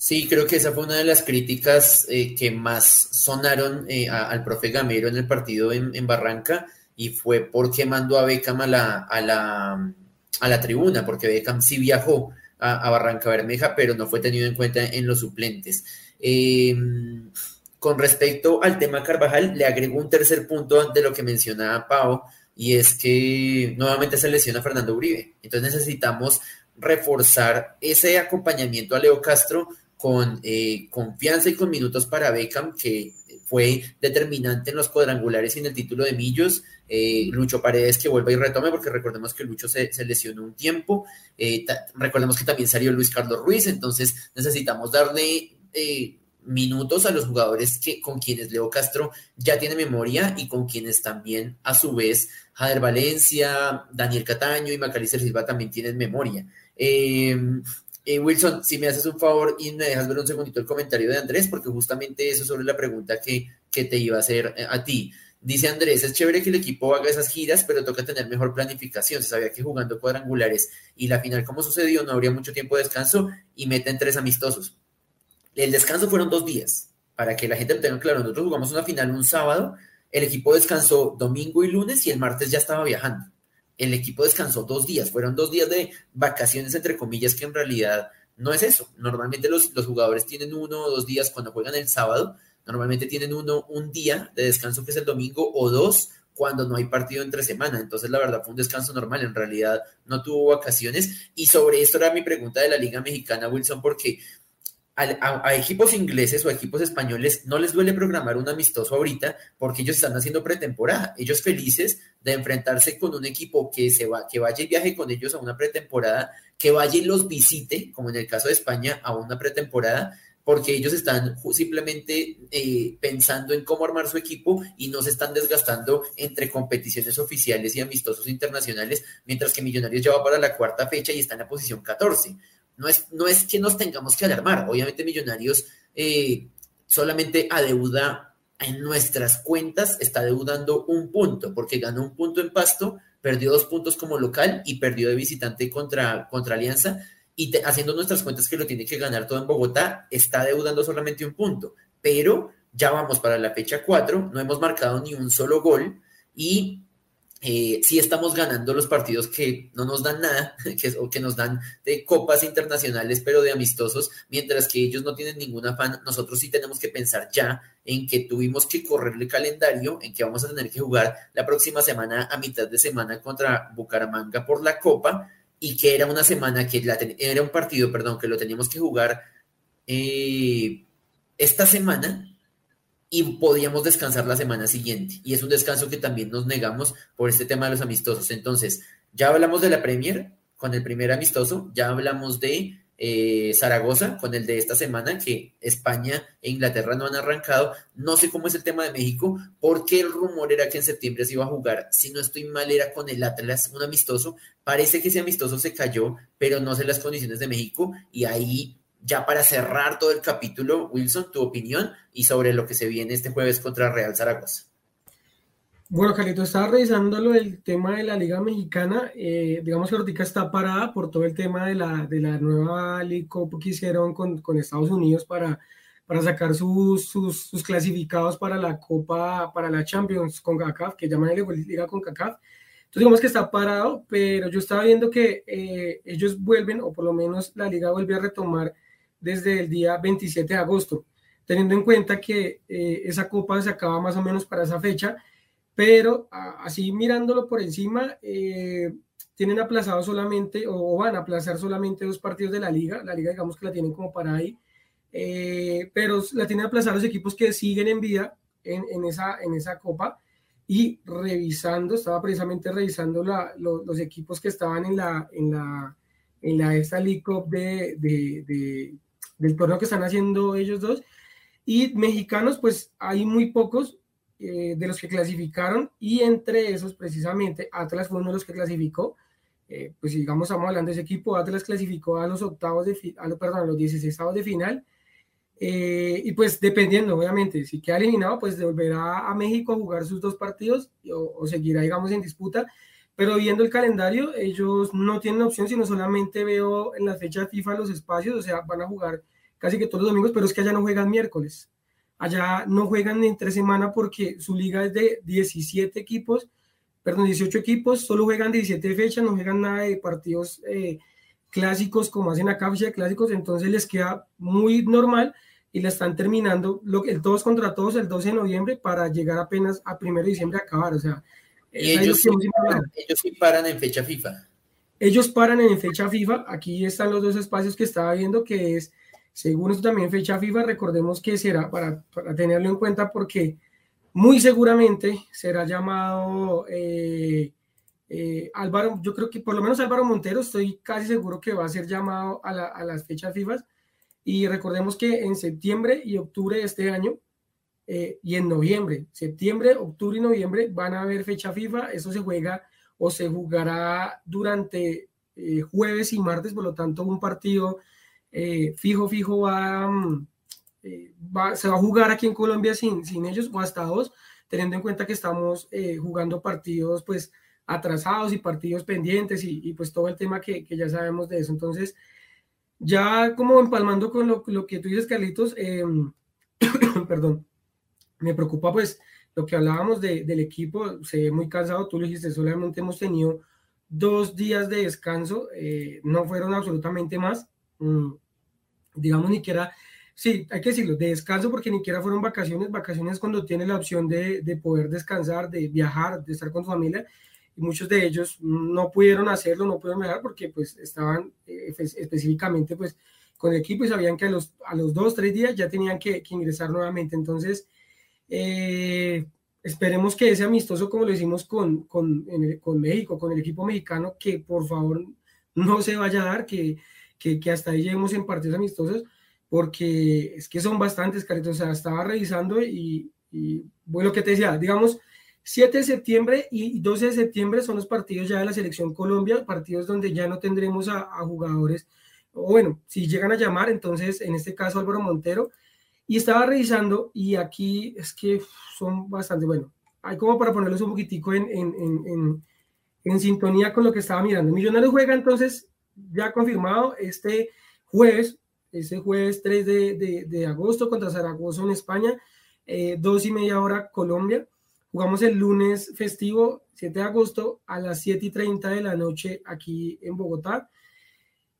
Sí, creo que esa fue una de las críticas eh, que más sonaron eh, al profe Gamero en el partido en, Barranca y fue porque mandó a Beckham a la, a la, a la tribuna, porque Beckham sí viajó a, Barranca Bermeja, pero no fue tenido en cuenta en los suplentes. Em, con respecto al tema Carvajal, le agrego un tercer punto de lo que mencionaba Pau, y es que nuevamente se lesiona Fernando Uribe. Entonces necesitamos reforzar ese acompañamiento a Leo Castro con eh, confianza y con minutos para Beckham, que fue determinante en los cuadrangulares y en el título de Millos. Eh, Lucho Paredes que vuelva y retome, porque recordemos que Lucho se, lesionó un tiempo. Eh, recordemos que también salió Luis Carlos Ruiz, entonces necesitamos darle minutos a los jugadores que, con quienes Leo Castro ya tiene memoria y con quienes también, a su vez, Jader Valencia, Daniel Cataño y Macalister Silva también tienen memoria. Eh, Wilson, si me haces un favor y me dejas ver un segundito el comentario de Andrés, porque justamente eso sobre la pregunta que, que te iba a hacer eh, a ti. Dice Andrés, es chévere que el equipo haga esas giras, pero toca tener mejor planificación. Se sabía que jugando cuadrangulares y la final, como sucedió, no habría mucho tiempo de descanso y meten tres amistosos. El descanso fueron dos días, para que la gente lo tenga claro. Nosotros jugamos una final un sábado, el equipo descansó domingo y lunes y el martes ya estaba viajando el equipo descansó dos días, fueron dos días de vacaciones, entre comillas, que en realidad no es eso. Normalmente los, jugadores tienen uno o dos días cuando juegan el sábado, normalmente tienen uno, un día de descanso que es el domingo o dos cuando no hay partido entre semana. Entonces, la verdad fue un descanso normal, en realidad no tuvo vacaciones. Y sobre esto era mi pregunta de la Liga Mexicana, Wilson, porque a, equipos ingleses o equipos españoles no les duele programar un amistoso ahorita porque ellos están haciendo pretemporada. Ellos felices de enfrentarse con un equipo que, se va, que vaya y viaje con ellos a una pretemporada, que vaya y los visite, como en el caso de España, a una pretemporada, porque ellos están simplemente eh, pensando en cómo armar su equipo y no se están desgastando entre competiciones oficiales y amistosos internacionales, mientras que Millonarios ya va para la cuarta fecha y está en la posición 14. No es, no es que nos tengamos que alarmar. Obviamente Millonarios eh, solamente adeuda en nuestras cuentas, está deudando un punto, porque ganó un punto en Pasto, perdió dos puntos como local y perdió de visitante contra, contra Alianza. Y haciendo nuestras cuentas que lo tiene que ganar todo en Bogotá, está deudando solamente un punto. Pero ya vamos para la fecha 4, no hemos marcado ni un solo gol y eh, sí estamos ganando los partidos que no nos dan nada, <laughs> que, o que nos dan de copas internacionales, pero de amistosos, mientras que ellos no tienen ningún afán. Nosotros sí tenemos que pensar ya en que tuvimos que correr el calendario, en que vamos a tener que jugar la próxima semana a mitad de semana contra Bucaramanga por la copa y que era una semana que era un partido, perdón, que lo teníamos que jugar eh, esta semana y podíamos descansar la semana siguiente. Y es un descanso que también nos negamos por este tema de los amistosos. Entonces, ya hablamos de la Premier con el primer amistoso, ya hablamos de eh, Zaragoza con el de esta semana, que España e Inglaterra no han arrancado. No sé cómo es el tema de México, porque el rumor era que en septiembre se iba a jugar, si no estoy mal, era con el Atlas, un amistoso. Parece que ese amistoso se cayó, pero no sé las condiciones de México y ahí ya para cerrar todo el capítulo, Wilson, tu opinión y sobre lo que se viene este jueves contra Real Zaragoza. Bueno, Carlito, estaba revisando lo del tema de la Liga Mexicana. Eh, digamos que Ortica está parada por todo el tema de la, de la nueva Cup que hicieron con, con Estados Unidos para, para sacar sus, sus, sus, clasificados para la Copa, para la Champions con CACAF, que llaman la Liga con CACAF. Entonces, digamos que está parado, pero yo estaba viendo que eh, ellos vuelven, o por lo menos la liga vuelve a retomar desde el día 27 de agosto, teniendo en cuenta que eh, esa copa se acaba más o menos para esa fecha pero así mirándolo por encima, eh, tienen aplazado solamente o van a aplazar solamente dos partidos de la liga. La liga, digamos que la tienen como para ahí, eh, pero la tienen aplazar los equipos que siguen en vida en, esa, en esa copa. Y revisando, estaba precisamente revisando los equipos que estaban en la, en la, en la esta League Cup de, de, de, del torneo que están haciendo ellos dos. Y mexicanos, pues hay muy pocos, eh, de los que clasificaron y entre esos precisamente Atlas fue uno de los que clasificó. Eh, pues digamos, estamos hablando de ese equipo, Atlas clasificó a los octavos de, a, perdón, a los 16 de final. Eh, y pues dependiendo, obviamente, si queda eliminado, pues devolverá a México a jugar sus dos partidos o, o seguirá, digamos, en disputa. Pero viendo el calendario, ellos no tienen opción, sino solamente veo en la fecha FIFA los espacios, o sea, van a jugar casi que todos los domingos, pero es que allá no juegan miércoles. Allá no juegan entre semana porque su liga es de 17 equipos, perdón, 18 equipos, solo juegan 17 fechas, no juegan nada de partidos eh, clásicos como hacen acá, de clásicos, entonces les queda muy normal y la están terminando lo, el todos contra todos el 12 de noviembre para llegar apenas a 1 de diciembre a acabar. O sea, ellos, sí paran, ellos sí paran en fecha FIFA. Ellos paran en fecha FIFA. Aquí están los dos espacios que estaba viendo, que es según esto también fecha FIFA, recordemos que será para, tenerlo en cuenta porque muy seguramente será llamado eh, eh, Álvaro, yo creo que por lo menos Álvaro Montero, estoy casi seguro que va a ser llamado a, las fechas FIFA. Y recordemos que en septiembre y octubre de este año eh, y en noviembre, septiembre, octubre y noviembre van a haber fecha FIFA. Eso se juega o se jugará durante jueves y martes, por lo tanto un partido eh, fijo, fijo mm, eh, va, se va a jugar aquí en Colombia sin, sin ellos o hasta dos, teniendo en cuenta que estamos eh, jugando partidos pues atrasados y partidos pendientes y, pues todo el tema que, que, ya sabemos de eso. Entonces, ya como empalmando con lo, lo que tú dices, Carlitos, em, <coughs> perdón, me preocupa pues lo que hablábamos de, del equipo, se ve muy cansado, tú lo dijiste, solamente hemos tenido dos días de descanso, no fueron absolutamente más. Mm, digamos, ni siquiera, sí, hay que decirlo, de descanso porque ni siquiera fueron vacaciones, vacaciones cuando tiene la opción de, de poder descansar, de viajar, de estar con su familia, y muchos de ellos no pudieron hacerlo, no pudieron viajar porque pues estaban eh, específicamente pues con el equipo y sabían que a los, a los dos, tres días ya tenían que, que ingresar nuevamente. Entonces, eh, esperemos que ese amistoso, como lo hicimos con, con, con México, con el equipo mexicano, que por favor no se vaya a dar, que que, hasta ahí lleguemos en partidos amistosos, porque es que son bastantes, Carlitos. O sea, estaba revisando y, bueno, lo que te decía, digamos, 7 de septiembre y 12 de septiembre son los partidos ya de la selección Colombia, partidos donde ya no tendremos a, jugadores, o bueno, si llegan a llamar, entonces en este caso Álvaro Montero, y estaba revisando y aquí es que son bastante, bueno, hay como para ponerlos un poquitico en, en, en, en sintonía con lo que estaba mirando. Millonarios juega entonces ya confirmado este jueves, este jueves 3 de, de, agosto contra Zaragoza en España, eh, dos y media hora Colombia. Jugamos el lunes festivo 7 de agosto a las 7 y 30 de la noche aquí en Bogotá.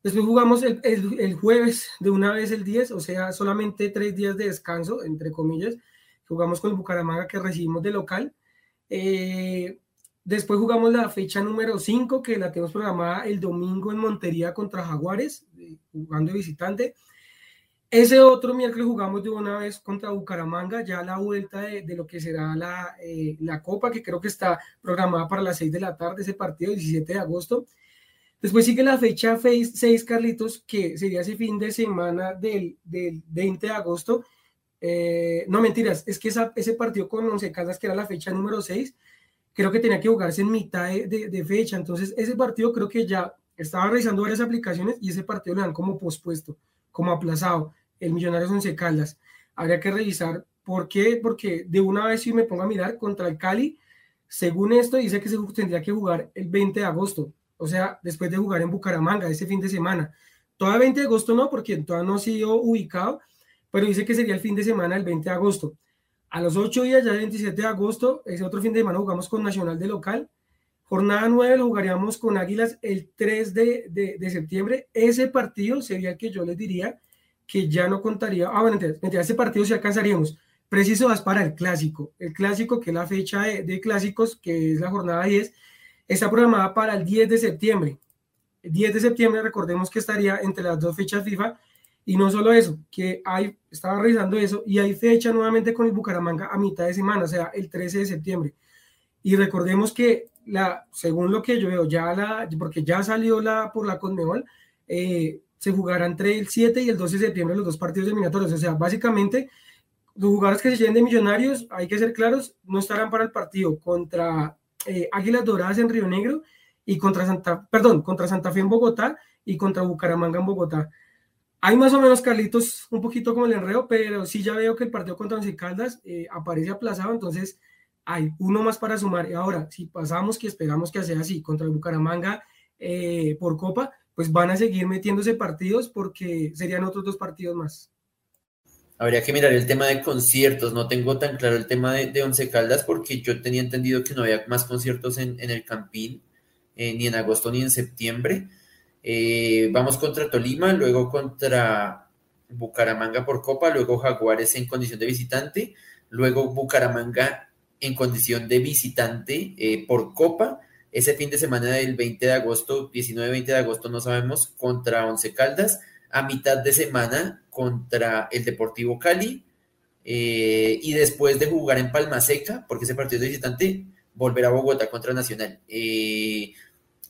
Después jugamos el, el, jueves de una vez el 10, o sea, solamente tres días de descanso, entre comillas. Jugamos con el Bucaramanga que recibimos de local. Eh, Después jugamos la fecha número 5, que la tenemos programada el domingo en Montería contra Jaguares, jugando de visitante. Ese otro miércoles jugamos de una vez contra Bucaramanga, ya la vuelta de, lo que será la, eh, la, Copa, que creo que está programada para las 6 de la tarde, ese partido, 17 de agosto. Después sigue la fecha 6, Carlitos, que sería ese fin de semana del, del 20 de agosto. Eh, no mentiras, es que ese partido con Once Caldas, que era la fecha número 6, creo que tenía que jugarse en mitad de, fecha. Entonces, ese partido creo que ya estaba revisando varias aplicaciones y ese partido le dan como pospuesto, como aplazado. El Millonarios Once Caldas. Habría que revisar por qué, porque de una vez si me pongo a mirar contra el Cali, según esto dice que se tendría que jugar el 20 de agosto, o sea, después de jugar en Bucaramanga ese fin de semana. Todavía 20 de agosto no, porque todavía no ha sido ubicado, pero dice que sería el fin de semana el 20 de agosto. A los ocho días, ya el 27 de agosto, ese otro fin de semana jugamos con Nacional de local. Jornada 9 lo jugaríamos con Águilas el 3 de, de, septiembre. Ese partido sería el que yo les diría que ya no contaría. Ah, bueno, mentira, ese partido sí alcanzaríamos. Preciso es para el clásico. El clásico, que es la fecha de, de, clásicos, que es la jornada 10, está programada para el 10 de septiembre. El 10 de septiembre, recordemos que estaría entre las dos fechas FIFA y no solo eso, que hay, estaba revisando eso, y hay fecha nuevamente con el Bucaramanga a mitad de semana, o sea, el 13 de septiembre. Y recordemos que, la, según lo que yo veo, ya la, porque ya salió la, por la Conmebol, eh, se jugará entre el 7 y el 12 de septiembre los dos partidos eliminatorios. O sea, básicamente, los jugadores que se lleguen de millonarios, hay que ser claros, no estarán para el partido contra eh, Águilas Doradas en Río Negro y contra Santa, perdón, contra Santa Fe en Bogotá y contra Bucaramanga en Bogotá. Hay más o menos, Carlitos, un poquito como el enredo, pero sí ya veo que el partido contra Once Caldas eh, aparece aplazado, entonces hay uno más para sumar. Y ahora, si pasamos, que esperamos que sea así, contra el Bucaramanga eh, por Copa, pues van a seguir metiéndose partidos porque serían otros dos partidos más. Habría que mirar el tema de conciertos. No tengo tan claro el tema de, Once Caldas porque yo tenía entendido que no había más conciertos en, el Campín, eh, ni en agosto ni en septiembre. Eh, vamos contra Tolima, luego contra Bucaramanga por Copa, luego Jaguares en condición de visitante, luego Bucaramanga en condición de visitante eh, por Copa. Ese fin de semana del 20 de agosto, 19-20 de agosto, no sabemos, contra Once Caldas. A mitad de semana contra el Deportivo Cali. Eh, y después de jugar en Palma Seca, porque ese partido de visitante, volver a Bogotá contra Nacional.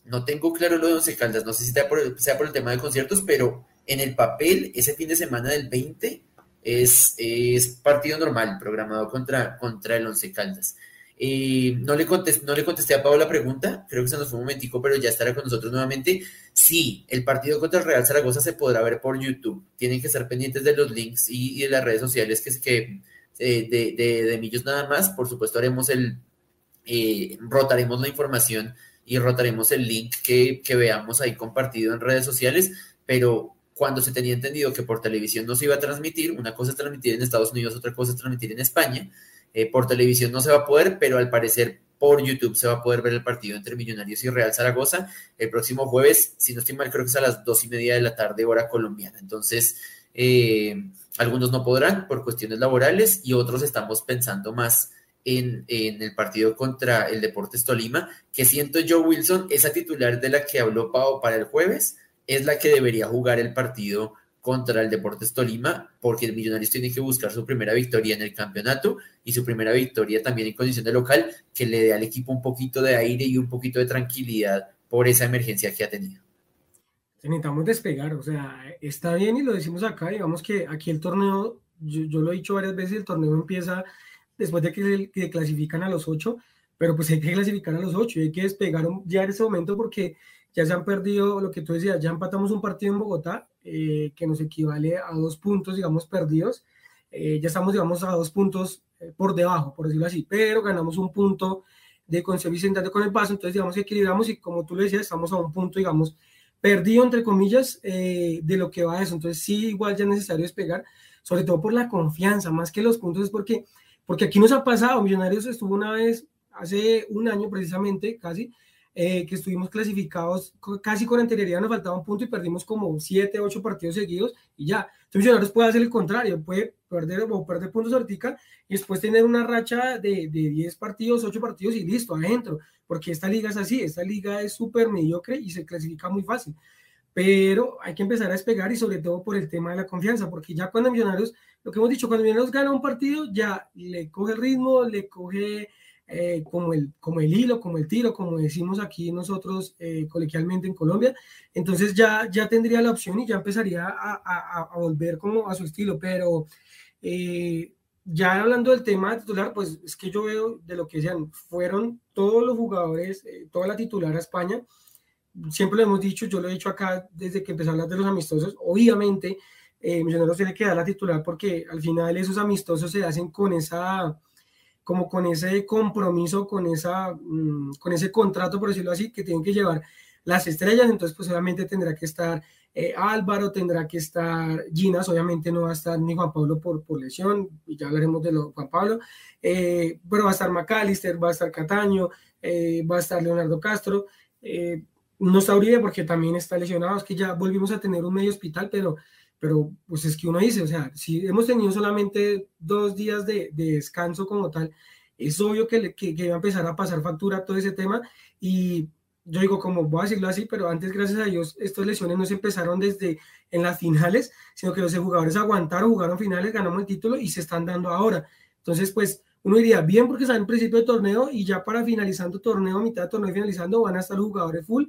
No tengo claro lo de Once Caldas, no sé si sea por, el, tema de conciertos, pero en el papel, ese fin de semana del 20 es, es partido normal, programado contra, contra el Once Caldas. Eh, no, le contesté, no le contesté a Pablo la pregunta, creo que se nos fue un momentico, pero ya estará con nosotros nuevamente. Sí, el partido contra el Real Zaragoza se podrá ver por YouTube. Tienen que estar pendientes de los links y, de las redes sociales que es que eh, de, de, de, Millos nada más. Por supuesto, haremos el, eh, rotaremos la información y rotaremos el link que, veamos ahí compartido en redes sociales, pero cuando se tenía entendido que por televisión no se iba a transmitir, una cosa es transmitir en Estados Unidos, otra cosa es transmitir en España, eh, por televisión no se va a poder, pero al parecer por YouTube se va a poder ver el partido entre Millonarios y Real Zaragoza el próximo jueves, si no estoy mal, creo que es a las dos y media de la tarde, hora colombiana. Entonces, eh, algunos no podrán por cuestiones laborales y otros estamos pensando más en, el partido contra el Deportes Tolima, que siento yo, Wilson, esa titular de la que habló Pau para el jueves, es la que debería jugar el partido contra el Deportes Tolima, porque el Millonarios tiene que buscar su primera victoria en el campeonato y su primera victoria también en condición de local, que le dé al equipo un poquito de aire y un poquito de tranquilidad por esa emergencia que ha tenido. Necesitamos despegar, o sea, está bien y lo decimos acá, digamos que aquí el torneo, yo, yo lo he dicho varias veces, el torneo empieza después de que, que clasifican a los ocho, pero pues hay que clasificar a los ocho y hay que despegar ya en ese momento porque ya se han perdido, lo que tú decías, ya empatamos un partido en Bogotá eh, que nos equivale a dos puntos, digamos, perdidos. Eh, ya estamos, digamos, a dos puntos eh, por debajo, por decirlo así, pero ganamos un punto de Concepción con el paso, entonces digamos equilibramos y como tú le decías, estamos a un punto, digamos, perdido, entre comillas, de lo que va a eso. Entonces sí, igual ya es necesario despegar, sobre todo por la confianza, más que los puntos, es porque porque aquí nos ha pasado, Millonarios estuvo una vez, hace un año precisamente, casi, eh, que estuvimos clasificados casi con anterioridad, nos faltaba un punto y perdimos como siete, ocho partidos seguidos y ya. Entonces Millonarios puede hacer el contrario, puede perder o perder puntos ahorita y después tener una racha de, de 10 partidos, 8 partidos y listo, adentro, porque esta liga es así, esta liga es súper mediocre y se clasifica muy fácil. Pero hay que empezar a despegar y sobre todo por el tema de la confianza, porque ya cuando Millonarios lo que hemos dicho, cuando Millonarios gana un partido, ya le coge ritmo, le coge eh, como, el, como el hilo, como el tiro, como decimos aquí nosotros eh, coloquialmente en Colombia. Entonces ya, ya tendría la opción y ya empezaría a, a, volver como a su estilo. Pero eh, ya hablando del tema titular, pues es que yo veo de lo que sean, fueron todos los jugadores, toda la titular a España. Siempre lo hemos dicho, yo lo he dicho acá desde que empezó a hablar de los amistosos. Obviamente eh, Millonarios tiene que dar la titular porque al final esos amistosos se hacen con esa, como con ese compromiso, con, esa, mm, con ese contrato, por decirlo así, que tienen que llevar las estrellas, entonces pues obviamente tendrá que estar eh, Álvaro, tendrá que estar Ginas, obviamente no va a estar ni Juan Pablo por, por lesión, y ya hablaremos de lo, Juan Pablo, eh, pero va a estar McAllister, va a estar Cataño, va a estar Leonardo Castro, no está Uribe porque también está lesionado, es que ya volvimos a tener un medio hospital, pero pero pues es que uno dice, o sea, si hemos tenido solamente dos días de, descanso como tal, es obvio que, que, que, va a empezar a pasar factura todo ese tema y yo digo, como voy a decirlo así, pero antes, gracias a Dios, estas lesiones no se empezaron desde en las finales, sino que los jugadores aguantaron, jugaron finales, ganamos el título y se están dando ahora. Entonces, pues uno diría, bien porque están en principio de torneo y ya para finalizando torneo, mitad de torneo finalizando, van a estar los jugadores full,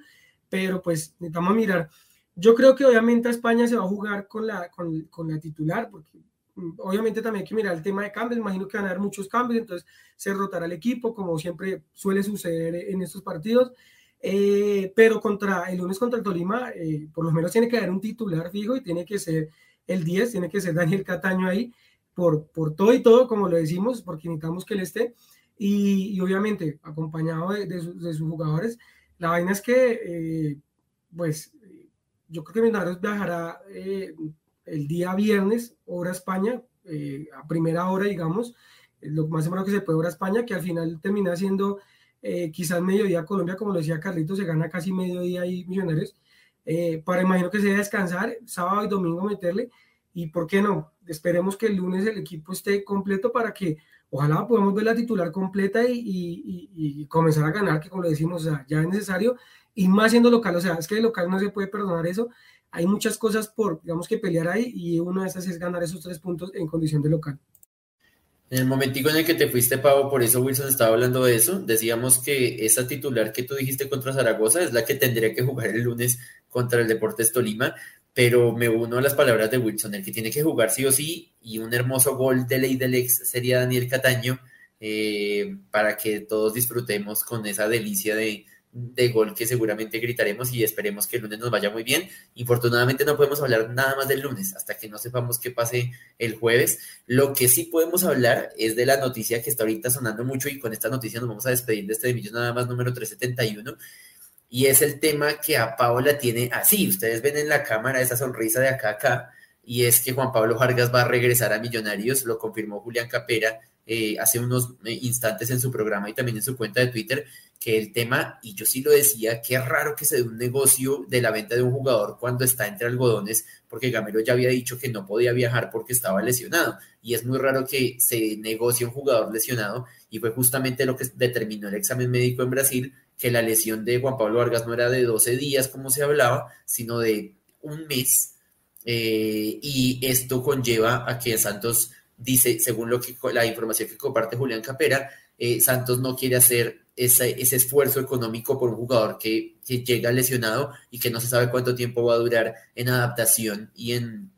pero pues necesitamos mirar. Yo creo que obviamente a España se va a jugar con la, con, con la titular, porque mm, obviamente también hay que mirar el tema de cambios, imagino que van a haber muchos cambios, entonces se rotará el equipo, como siempre suele suceder en estos partidos. Eh, pero contra el lunes contra el Tolima, eh, por lo menos tiene que haber un titular fijo y tiene que ser el 10, tiene que ser Daniel Cataño ahí, por, por todo y todo, como lo decimos, porque necesitamos que él esté, y, obviamente acompañado de, sus jugadores. La vaina es que, eh, pues, yo creo que Millonarios viajará eh, el día viernes, hora España, eh, a primera hora, digamos, lo más seguro que se puede hora España, que al final termina siendo quizás mediodía Colombia, como lo decía Carlito, se gana casi mediodía ahí Millonarios, para imagino que se debe descansar, sábado y domingo meterle, y por qué no, esperemos que el lunes el equipo esté completo para que ojalá podamos ver la titular completa y, comenzar a ganar, que como lo decimos, ya es necesario y más siendo local, o sea, es que el local no se puede perdonar eso. Hay muchas cosas por, digamos, que pelear ahí y una de esas es ganar esos tres puntos en condición de local. En el momentico en el que te fuiste, Pavo, por eso Wilson estaba hablando de eso, decíamos que esa titular que tú dijiste contra Zaragoza es la que tendría que jugar el lunes contra el Deportes Tolima, pero me uno a las palabras de Wilson, el que tiene que jugar sí o sí, y un hermoso gol de ley del ex sería Daniel Cataño, eh, para que todos disfrutemos con esa delicia de, de gol que seguramente gritaremos y esperemos que el lunes nos vaya muy bien. Infortunadamente no podemos hablar nada más del lunes hasta que no sepamos qué pase el jueves. Lo que sí podemos hablar es de la noticia que está ahorita sonando mucho y con esta noticia nos vamos a despedir de este de nada más número 371 y es el tema que a Paola tiene así. ustedes ven en la cámara esa sonrisa de acá a acá y es que Juan Pablo Vargas va a regresar a Millonarios, lo confirmó Julián Capera eh, hace unos eh, instantes en su programa y también en su cuenta de Twitter que el tema, y yo sí lo decía, que es raro que se dé un negocio de la venta de un jugador cuando está entre algodones, porque Gamero ya había dicho que no podía viajar porque estaba lesionado, y es muy raro que se negocie un jugador lesionado, y fue justamente lo que determinó el examen médico en Brasil, que la lesión de Juan Pablo Vargas no era de 12 días como se hablaba, sino de un mes, eh, y esto conlleva a que Santos dice, según lo que la información que comparte Julián Capera, eh, Santos no quiere hacer ese, esfuerzo económico por un jugador que, llega lesionado y que no se sabe cuánto tiempo va a durar en adaptación y en,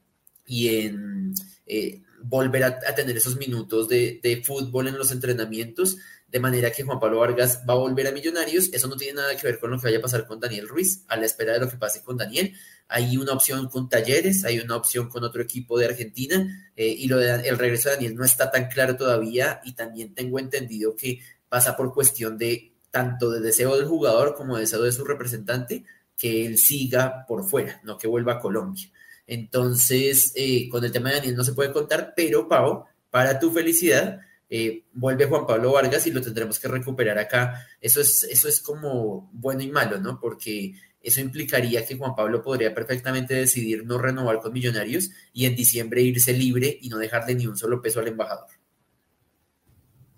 y en eh, volver a, tener esos minutos de, de, fútbol en los entrenamientos, de manera que Juan Pablo Vargas va a volver a Millonarios. Eso no tiene nada que ver con lo que vaya a pasar con Daniel Ruiz, a la espera de lo que pase con Daniel. Hay una opción con Talleres, hay una opción con otro equipo de Argentina eh, y lo el regreso de Daniel no está tan claro todavía y también tengo entendido que pasa por cuestión de tanto de deseo del jugador como de deseo de su representante que él siga por fuera, no que vuelva a Colombia. Entonces, eh, con el tema de Daniel no se puede contar, pero Pau, para tu felicidad, eh, vuelve Juan Pablo Vargas y lo tendremos que recuperar acá. Eso es, eso es como bueno y malo, ¿no? Porque eso implicaría que Juan Pablo podría perfectamente decidir no renovar con Millonarios y en diciembre irse libre y no dejarle ni un solo peso al embajador.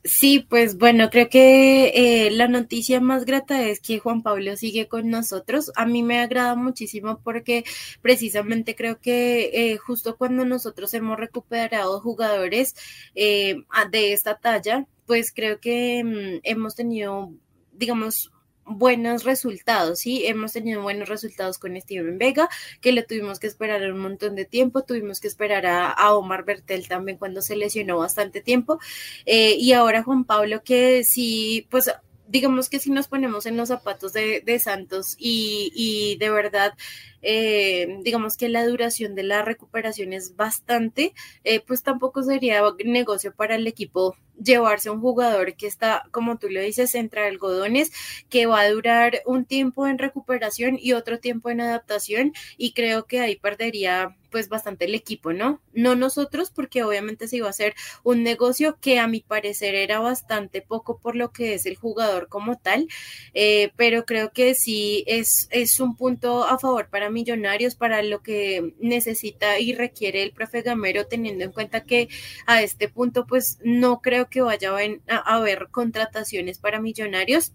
Sí, pues bueno, creo que eh, la noticia más grata es que Juan Pablo sigue con nosotros. A mí me agrada muchísimo porque precisamente creo que eh, justo cuando nosotros hemos recuperado jugadores eh, de esta talla, pues creo que mm, hemos tenido, digamos, buenos resultados, ¿sí? Hemos tenido buenos resultados con Steven Vega, que le tuvimos que esperar un montón de tiempo, tuvimos que esperar a, Omar Bertel también cuando se lesionó bastante tiempo, eh, y ahora Juan Pablo que sí, pues digamos que si nos ponemos en los zapatos de, Santos y, de verdad eh, digamos que la duración de la recuperación es bastante, eh, pues tampoco sería negocio para el equipo llevarse a un jugador que está, como tú lo dices, entre algodones, que va a durar un tiempo en recuperación y otro tiempo en adaptación y creo que ahí perdería pues bastante el equipo, ¿no? No nosotros, porque obviamente se iba a ser un negocio que a mi parecer era bastante poco por lo que es el jugador como tal, eh, pero creo que sí es, es un punto a favor para millonarios, para lo que necesita y requiere el profe Gamero, teniendo en cuenta que a este punto pues no creo que vaya a haber contrataciones para millonarios.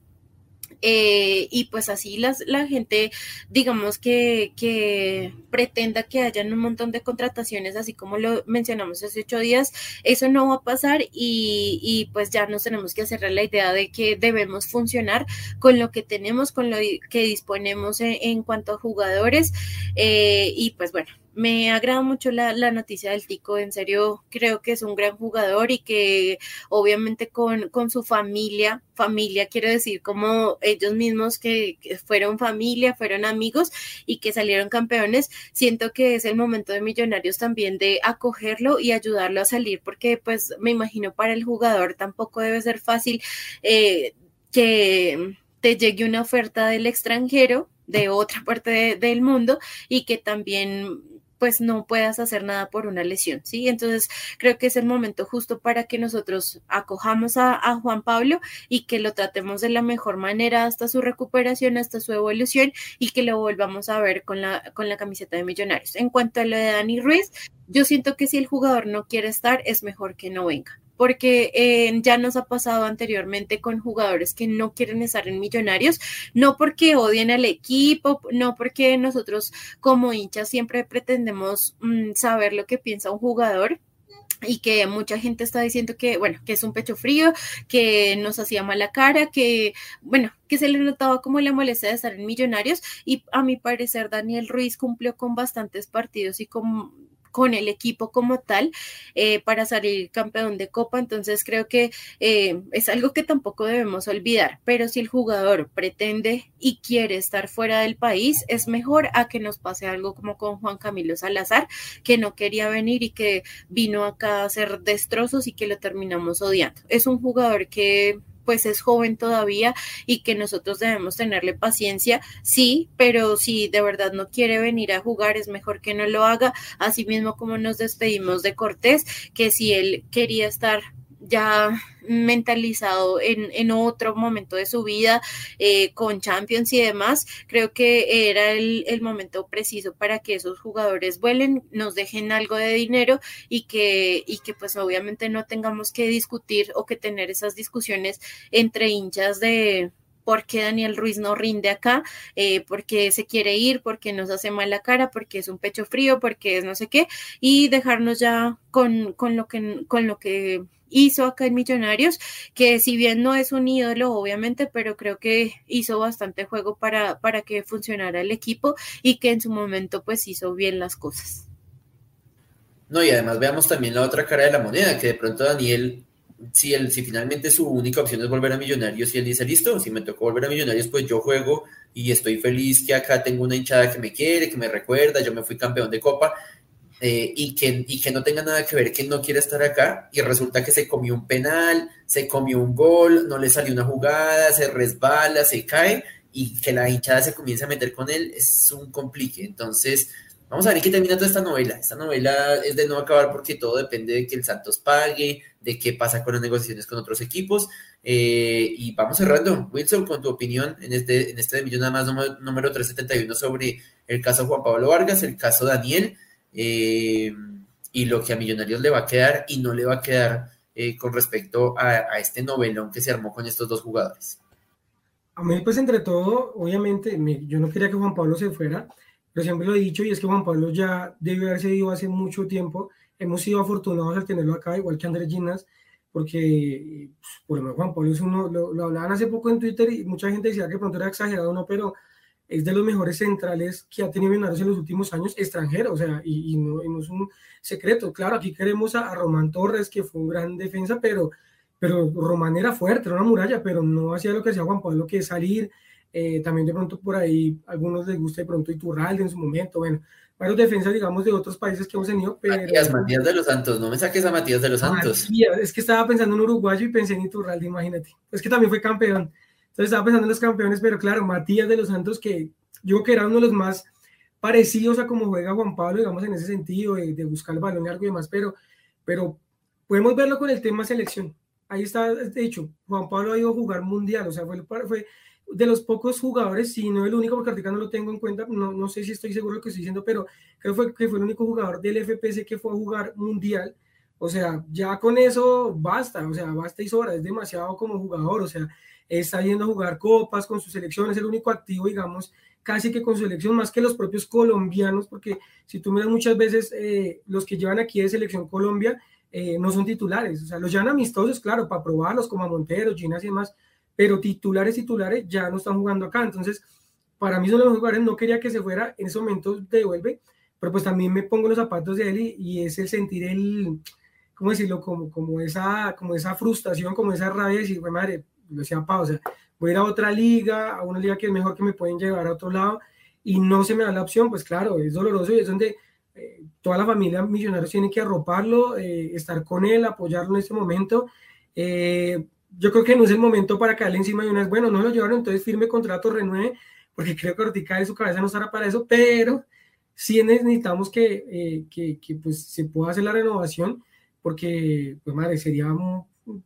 Eh, y pues así las, la gente, digamos que, que, pretenda que hayan un montón de contrataciones, así como lo mencionamos hace ocho días, eso no va a pasar y, y pues ya nos tenemos que hacer la idea de que debemos funcionar con lo que tenemos, con lo que disponemos en, cuanto a jugadores. Eh, y pues bueno, me agrada mucho la, noticia del Tico, en serio creo que es un gran jugador y que obviamente con, con su familia, familia quiero decir como ellos mismos que, fueron familia, fueron amigos y que salieron campeones, siento que es el momento de Millonarios también de acogerlo y ayudarlo a salir porque pues me imagino para el jugador tampoco debe ser fácil eh, que te llegue una oferta del extranjero de otra parte del mundo y que también pues no puedas hacer nada por una lesión, ¿sí? Entonces creo que es el momento justo para que nosotros acojamos a, Juan Pablo y que lo tratemos de la mejor manera hasta su recuperación, hasta su evolución y que lo volvamos a ver con la, con la camiseta de Millonarios. En cuanto a lo de Dani Ruiz, yo siento que si el jugador no quiere estar, es mejor que no venga porque eh, ya nos ha pasado anteriormente con jugadores que no quieren estar en Millonarios, no porque odien al equipo, no porque nosotros como hinchas siempre pretendemos mm, saber lo que piensa un jugador, y que mucha gente está diciendo que, bueno, que es un pecho frío, que nos hacía mala cara, que, bueno, que se le notaba como la molestia de estar en Millonarios y a mi parecer Daniel Ruiz cumplió con bastantes partidos y con con el equipo como tal eh, para salir campeón de copa. Entonces creo que eh, es algo que tampoco debemos olvidar. Pero si el jugador pretende y quiere estar fuera del país, es mejor a que nos pase algo como con Juan Camilo Salazar, que no quería venir y que vino acá a hacer destrozos y que lo terminamos odiando. Es un jugador que pues es joven todavía y que nosotros debemos tenerle paciencia, sí, pero si de verdad no quiere venir a jugar es mejor que no lo haga, así mismo como nos despedimos de Cortés, que si él quería estar ya mentalizado en, en, otro momento de su vida eh, con Champions y demás, creo que era el, el, momento preciso para que esos jugadores vuelen, nos dejen algo de dinero y que, y que pues obviamente no tengamos que discutir o que tener esas discusiones entre hinchas de por qué Daniel Ruiz no rinde acá, eh, porque se quiere ir, porque nos hace mal la cara, porque es un pecho frío, porque es no sé qué, y dejarnos ya con, con lo que con lo que hizo acá en Millonarios, que si bien no es un ídolo, obviamente, pero creo que hizo bastante juego para, para que funcionara el equipo y que en su momento pues hizo bien las cosas. No, y además veamos también la otra cara de la moneda, que de pronto Daniel, si, él, si finalmente su única opción es volver a Millonarios y él dice, listo, si me tocó volver a Millonarios, pues yo juego y estoy feliz que acá tengo una hinchada que me quiere, que me recuerda, yo me fui campeón de Copa, eh, y, que, y que no tenga nada que ver que no quiere estar acá y resulta que se comió un penal, se comió un gol, no le salió una jugada, se resbala, se cae y que la hinchada se comience a meter con él es un complique. Entonces, vamos a ver qué termina toda esta novela. Esta novela es de no acabar porque todo depende de que el Santos pague, de qué pasa con las negociaciones con otros equipos. Eh, y vamos cerrando. Wilson, con tu opinión en este, en este de millón nada más número, número 371 sobre el caso Juan Pablo Vargas, el caso Daniel eh, y lo que a Millonarios le va a quedar y no le va a quedar eh, con respecto a, este novelón que se armó con estos dos jugadores. A mí, pues entre todo, obviamente, yo no quería que Juan Pablo se fuera, pero siempre lo he dicho y es que Juan Pablo ya debió haberse ido hace mucho tiempo. Hemos sido afortunados al tenerlo acá, igual que Andrés Ginas, porque pues, por lo menos Juan Pablo es uno, lo, lo, hablaban hace poco en Twitter y mucha gente decía que pronto era exagerado, no, pero es de los mejores centrales que ha tenido Millonarios en los últimos años, extranjero, o sea, y, no, es un secreto. Claro, aquí queremos a, Román Torres, que fue un gran defensa, pero, pero Román era fuerte, era una muralla, pero no hacía lo que hacía Juan Pablo, que es salir, Eh, también de pronto por ahí algunos les gusta de pronto Iturralde en su momento, bueno, varios defensas, digamos, de otros países que hemos tenido, pero... Matías, Matías de los Santos, no me saques a Matías de los Santos. es que estaba pensando en uruguayo y pensé en Iturralde, imagínate. Es que también fue campeón. Entonces estaba pensando en los campeones, pero claro, Matías de los Santos, que yo creo que era uno de los más parecidos a cómo juega Juan Pablo, digamos, en ese sentido, de, buscar el balón largo y demás, pero, pero podemos verlo con el tema selección. Ahí está, de hecho, Juan Pablo ha ido a jugar mundial, o sea, fue, fue de los pocos jugadores, si no el único, porque ahorita no lo tengo en cuenta, no, no sé si estoy seguro de lo que estoy diciendo, pero creo fue, que fue el único jugador del FPC que fue a jugar mundial. O sea, ya con eso basta, o sea, basta y sobra, es demasiado como jugador, o sea, está yendo a jugar copas con su selección, es el único activo, digamos, casi que con su selección, más que los propios colombianos, porque si tú miras muchas veces, eh, los que llevan aquí de selección Colombia eh, no son titulares, o sea, los llevan amistosos, claro, para probarlos, como a Montero, Ginas y demás, pero titulares, titulares ya no están jugando acá. Entonces, para mí son los jugadores, no quería que se fuera, en ese momento devuelve, pero pues también me pongo los zapatos de él y, es el sentir el, ¿cómo decirlo? Como, como, esa, como esa frustración, como esa rabia de decir, madre, lo decía pausa, voy a ir a otra liga, a una liga que es mejor que me pueden llevar a otro lado y no se me da la opción, pues claro, es doloroso y es donde eh, toda la familia Millonarios tiene que arroparlo, eh, estar con él, apoyarlo en este momento. Eh, yo creo que no es el momento para caerle encima de una, bueno, no lo llevaron, entonces firme contrato, renueve, porque <laughs> creo que Ortica de su cabeza no estará para eso, pero sí necesitamos que, que, que, pues, se pueda hacer la renovación, porque, pues madre, sería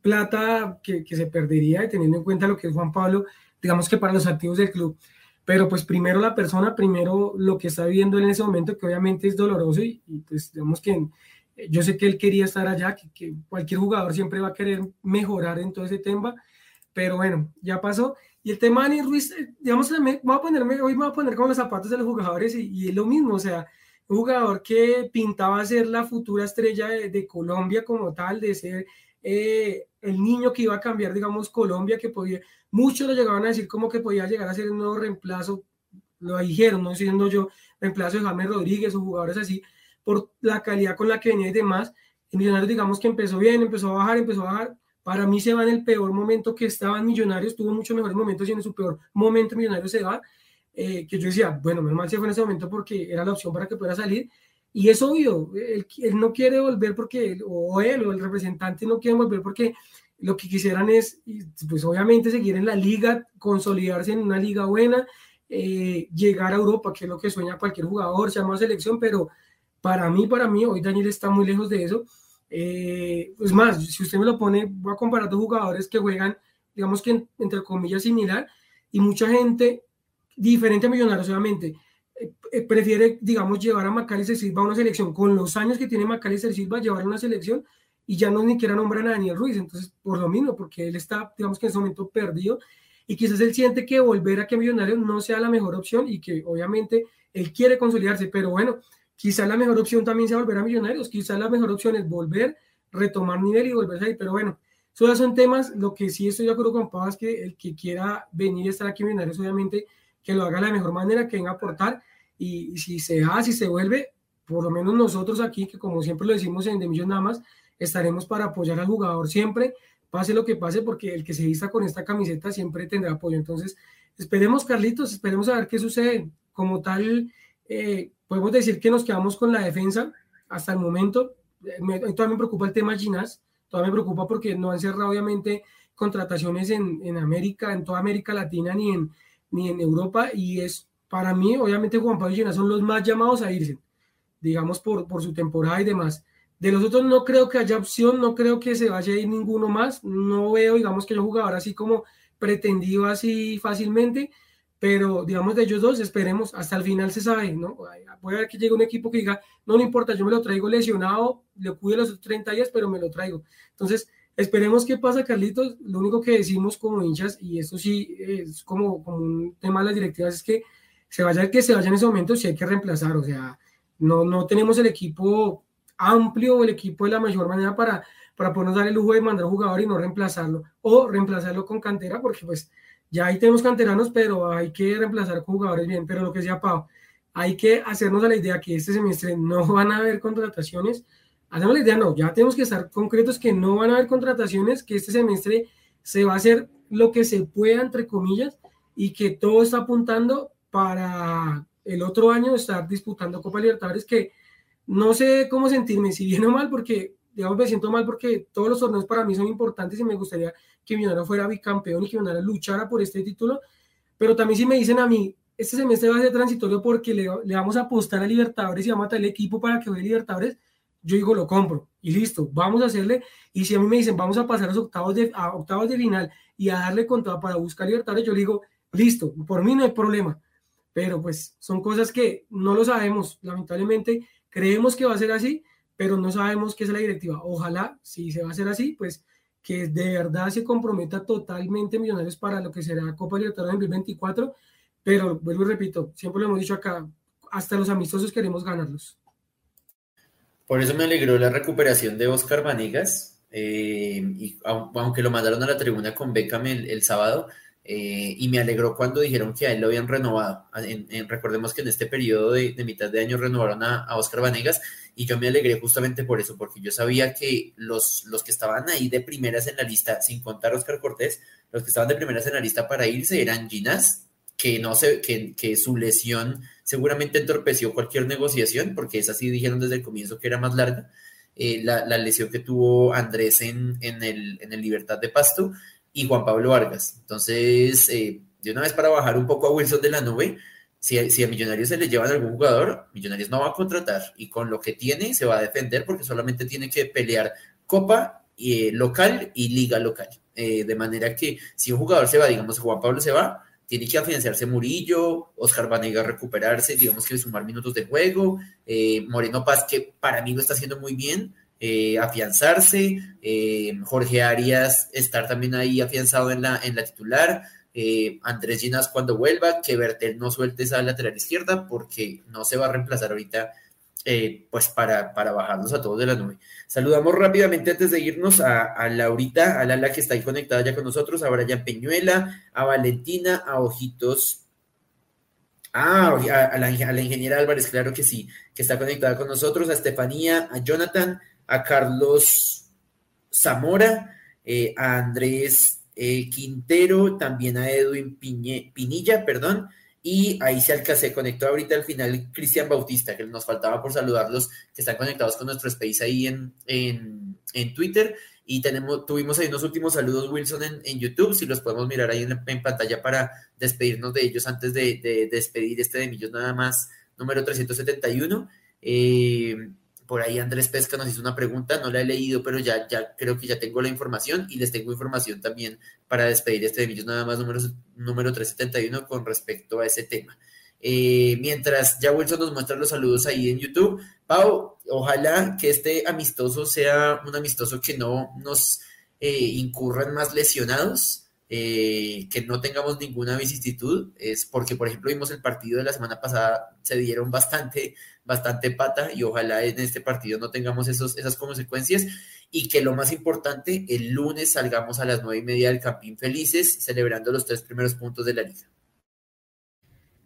plata que, que se perdería teniendo en cuenta lo que es Juan Pablo, digamos que para los activos del club. Pero pues primero la persona, primero lo que está viviendo en ese momento, que obviamente es doloroso y, y pues digamos que yo sé que él quería estar allá, que, cualquier jugador siempre va a querer mejorar en todo ese tema, pero bueno, ya pasó. Y el tema de Ruiz, eh, digamos, me voy a ponerme, hoy me voy a poner como los zapatos de los jugadores y, es lo mismo, o sea, un jugador que pintaba ser la futura estrella de, Colombia como tal, de ser eh, el niño que iba a cambiar, digamos, Colombia, que podía, muchos lo llegaban a decir como que podía llegar a ser un nuevo reemplazo, lo dijeron, no siendo yo reemplazo de James Rodríguez o jugadores así, por la calidad con la que venía y demás. Millonarios, digamos que empezó bien, empezó a bajar, empezó a bajar. Para mí se va en el peor momento que estaba en Millonarios, tuvo muchos mejores momentos y en su peor momento Millonarios se va. Eh, que yo decía, bueno, menos mal se fue en ese momento porque era la opción para que pudiera salir. Y es obvio, él, no quiere volver porque, o él o el representante no quiere volver porque lo que quisieran es, pues obviamente seguir en la liga, consolidarse en una liga buena, eh, llegar a Europa, que es lo que sueña cualquier jugador, se llama selección, pero para mí, para mí, hoy Daniel está muy lejos de eso. Eh, es más, si usted me lo pone, voy a comparar dos jugadores que juegan, digamos que entre comillas similar, y mucha gente diferente a Millonarios, obviamente, prefiere, digamos, llevar a Macalister Silva a una selección. Con los años que tiene Macalister Silva, llevar a una selección y ya no ni siquiera nombran a Daniel Ruiz. Entonces, por lo mismo, porque él está, digamos que en ese momento perdido y quizás él siente que volver a que Millonarios no sea la mejor opción y que obviamente él quiere consolidarse, pero bueno, Quizá la mejor opción también sea volver a Millonarios, quizá la mejor opción es volver, retomar nivel y volver ahí, pero bueno, esos son temas, lo que sí estoy de acuerdo con Pau es que el que quiera venir a estar aquí en Millonarios, obviamente, que lo haga de la mejor manera, que venga a aportar, y, si se da, si se vuelve, por lo menos nosotros aquí, que como siempre lo decimos en De Millón nada más, estaremos para apoyar al jugador siempre, pase lo que pase, porque el que se vista con esta camiseta siempre tendrá apoyo. Entonces, esperemos, Carlitos, esperemos a ver qué sucede. Como tal, eh, podemos decir que nos quedamos con la defensa hasta el momento. Me, todavía me preocupa el tema Ginás, todavía me preocupa porque no han cerrado obviamente contrataciones en, en, América, en toda América Latina ni en, ni en Europa y es para mí, obviamente Juan Pablo y Ginás son los más llamados a irse, digamos por, por su temporada y demás. De los otros no creo que haya opción, no creo que se vaya a ir ninguno más, no veo, digamos que yo jugador así como pretendido así fácilmente, pero digamos de ellos dos, esperemos, hasta el final se sabe, ¿no? A ver que llegue un equipo que diga, no, no importa, yo me lo traigo lesionado, le cuido los 30 días, pero me lo traigo. Entonces, esperemos qué pasa, Carlitos. Lo único que decimos como hinchas, y esto sí es como, como un tema de las directivas, es que se vaya el que se vaya en ese momento, si hay que reemplazar, o sea, no, no tenemos el equipo amplio, el equipo de la mayor manera para, para podernos dar el lujo de mandar a un jugador y no reemplazarlo, o reemplazarlo con cantera, porque pues ya ahí tenemos canteranos, pero hay que reemplazar con jugadores bien. Pero lo que decía Pau, hay que hacernos a la idea que este semestre no <laughs> van a haber contrataciones. Hacemos la idea, no, ya tenemos que estar concretos que no van a haber contrataciones, que este semestre se va a hacer lo que se pueda, entre comillas, y que todo está apuntando para el otro año estar disputando Copa Libertadores, que no sé cómo sentirme, si bien o mal, porque digamos me siento mal porque todos los torneos para mí son importantes y me gustaría que Millonarios fuera bicampeón y que Millonarios luchara por este título, pero también si me dicen a mí, este semestre va a ser transitorio porque le, le vamos a apostar a Libertadores y vamos a el equipo para que juegue Libertadores, yo digo, lo compro y listo, vamos a hacerle. Y si a mí me dicen, vamos a pasar a octavos de, a octavos de final y a darle contra para buscar Libertadores, yo digo, listo, por mí no hay problema. Pero pues son cosas que no lo sabemos, lamentablemente creemos que va a ser así, pero no sabemos qué es la directiva. Ojalá, si se va a hacer así, pues que de verdad se comprometa totalmente Millonarios para lo que será Copa Libertadores en 2024, pero vuelvo y repito, siempre lo hemos dicho acá, hasta los amistosos queremos ganarlos. Por eso me alegró la recuperación de Oscar Vanegas, eh, y aunque lo mandaron a la tribuna con Beckham el sábado, eh, y me alegró cuando dijeron que a él lo habían renovado. recordemos que en este periodo de, mitad de año renovaron a, Oscar Vanegas y yo me alegré justamente por eso, porque yo sabía que los, los que estaban ahí de primeras en la lista, sin contar a Oscar Cortés, los que estaban de primeras en la lista para irse eran Ginas, que, no sé que, que su lesión seguramente entorpeció cualquier negociación, porque es así dijeron desde el comienzo que era más larga. Eh, la, la, lesión que tuvo Andrés en, en, el, en el Libertad de Pasto y Juan Pablo Vargas. Entonces, eh, de una vez para bajar un poco a Wilson de la nube, si, si, a Millonarios se le llevan algún jugador, Millonarios no va a contratar y con lo que tiene se va a defender porque solamente tiene que pelear Copa eh, local y Liga local. Eh, de manera que si un jugador se va, digamos Juan Pablo se va, tiene que afianzarse Murillo, Oscar Vanega recuperarse, digamos que sumar minutos de juego, Moreno Paz que para mí lo está haciendo muy bien, eh, afianzarse, eh, Jorge Arias estar también ahí afianzado en la, en la titular, eh, Andrés Ginas cuando vuelva, que Bertel no suelte esa lateral izquierda porque no se va a reemplazar ahorita pues para, para bajarnos a todos de la nube. Saludamos rápidamente antes de irnos a, a Laurita, a Lala que está ahí conectada ya con nosotros, a Brian Peñuela, a Valentina, a Ojitos. Ah, a, la, a, la, ingeniera Álvarez, claro que sí, que está conectada con nosotros, a Estefanía, a Jonathan, a Carlos Zamora, eh, a Andrés eh, Quintero, también a Edwin Pinilla, perdón, y ahí se, se conectó ahorita al final Cristian Bautista, que nos faltaba por saludarlos, que están conectados con nuestro space ahí en, en, en Twitter. Y tenemos, tuvimos ahí unos últimos saludos, Wilson, en, en YouTube, si los podemos mirar ahí en, pantalla para despedirnos de ellos antes de, de, despedir este de Millos nada más, número 371. Eh, por ahí Andrés Pesca nos hizo una pregunta, no la he leído, pero ya, ya creo que ya tengo la información y les tengo información también para despedir este de Millos nada más número, número 371 con respecto a ese tema. Eh, mientras ya Wilson nos muestra los saludos ahí en YouTube, Pau, ojalá que este amistoso sea un amistoso que no nos eh, incurran más lesionados, eh, que no tengamos ninguna vicisitud, es porque, por ejemplo, vimos el partido de la semana pasada, se dieron bastante, bastante pata y ojalá en este partido no tengamos esos, esas consecuencias y que lo más importante, el lunes salgamos a las nueve y media del Campín felices, celebrando los tres primeros puntos de la liga.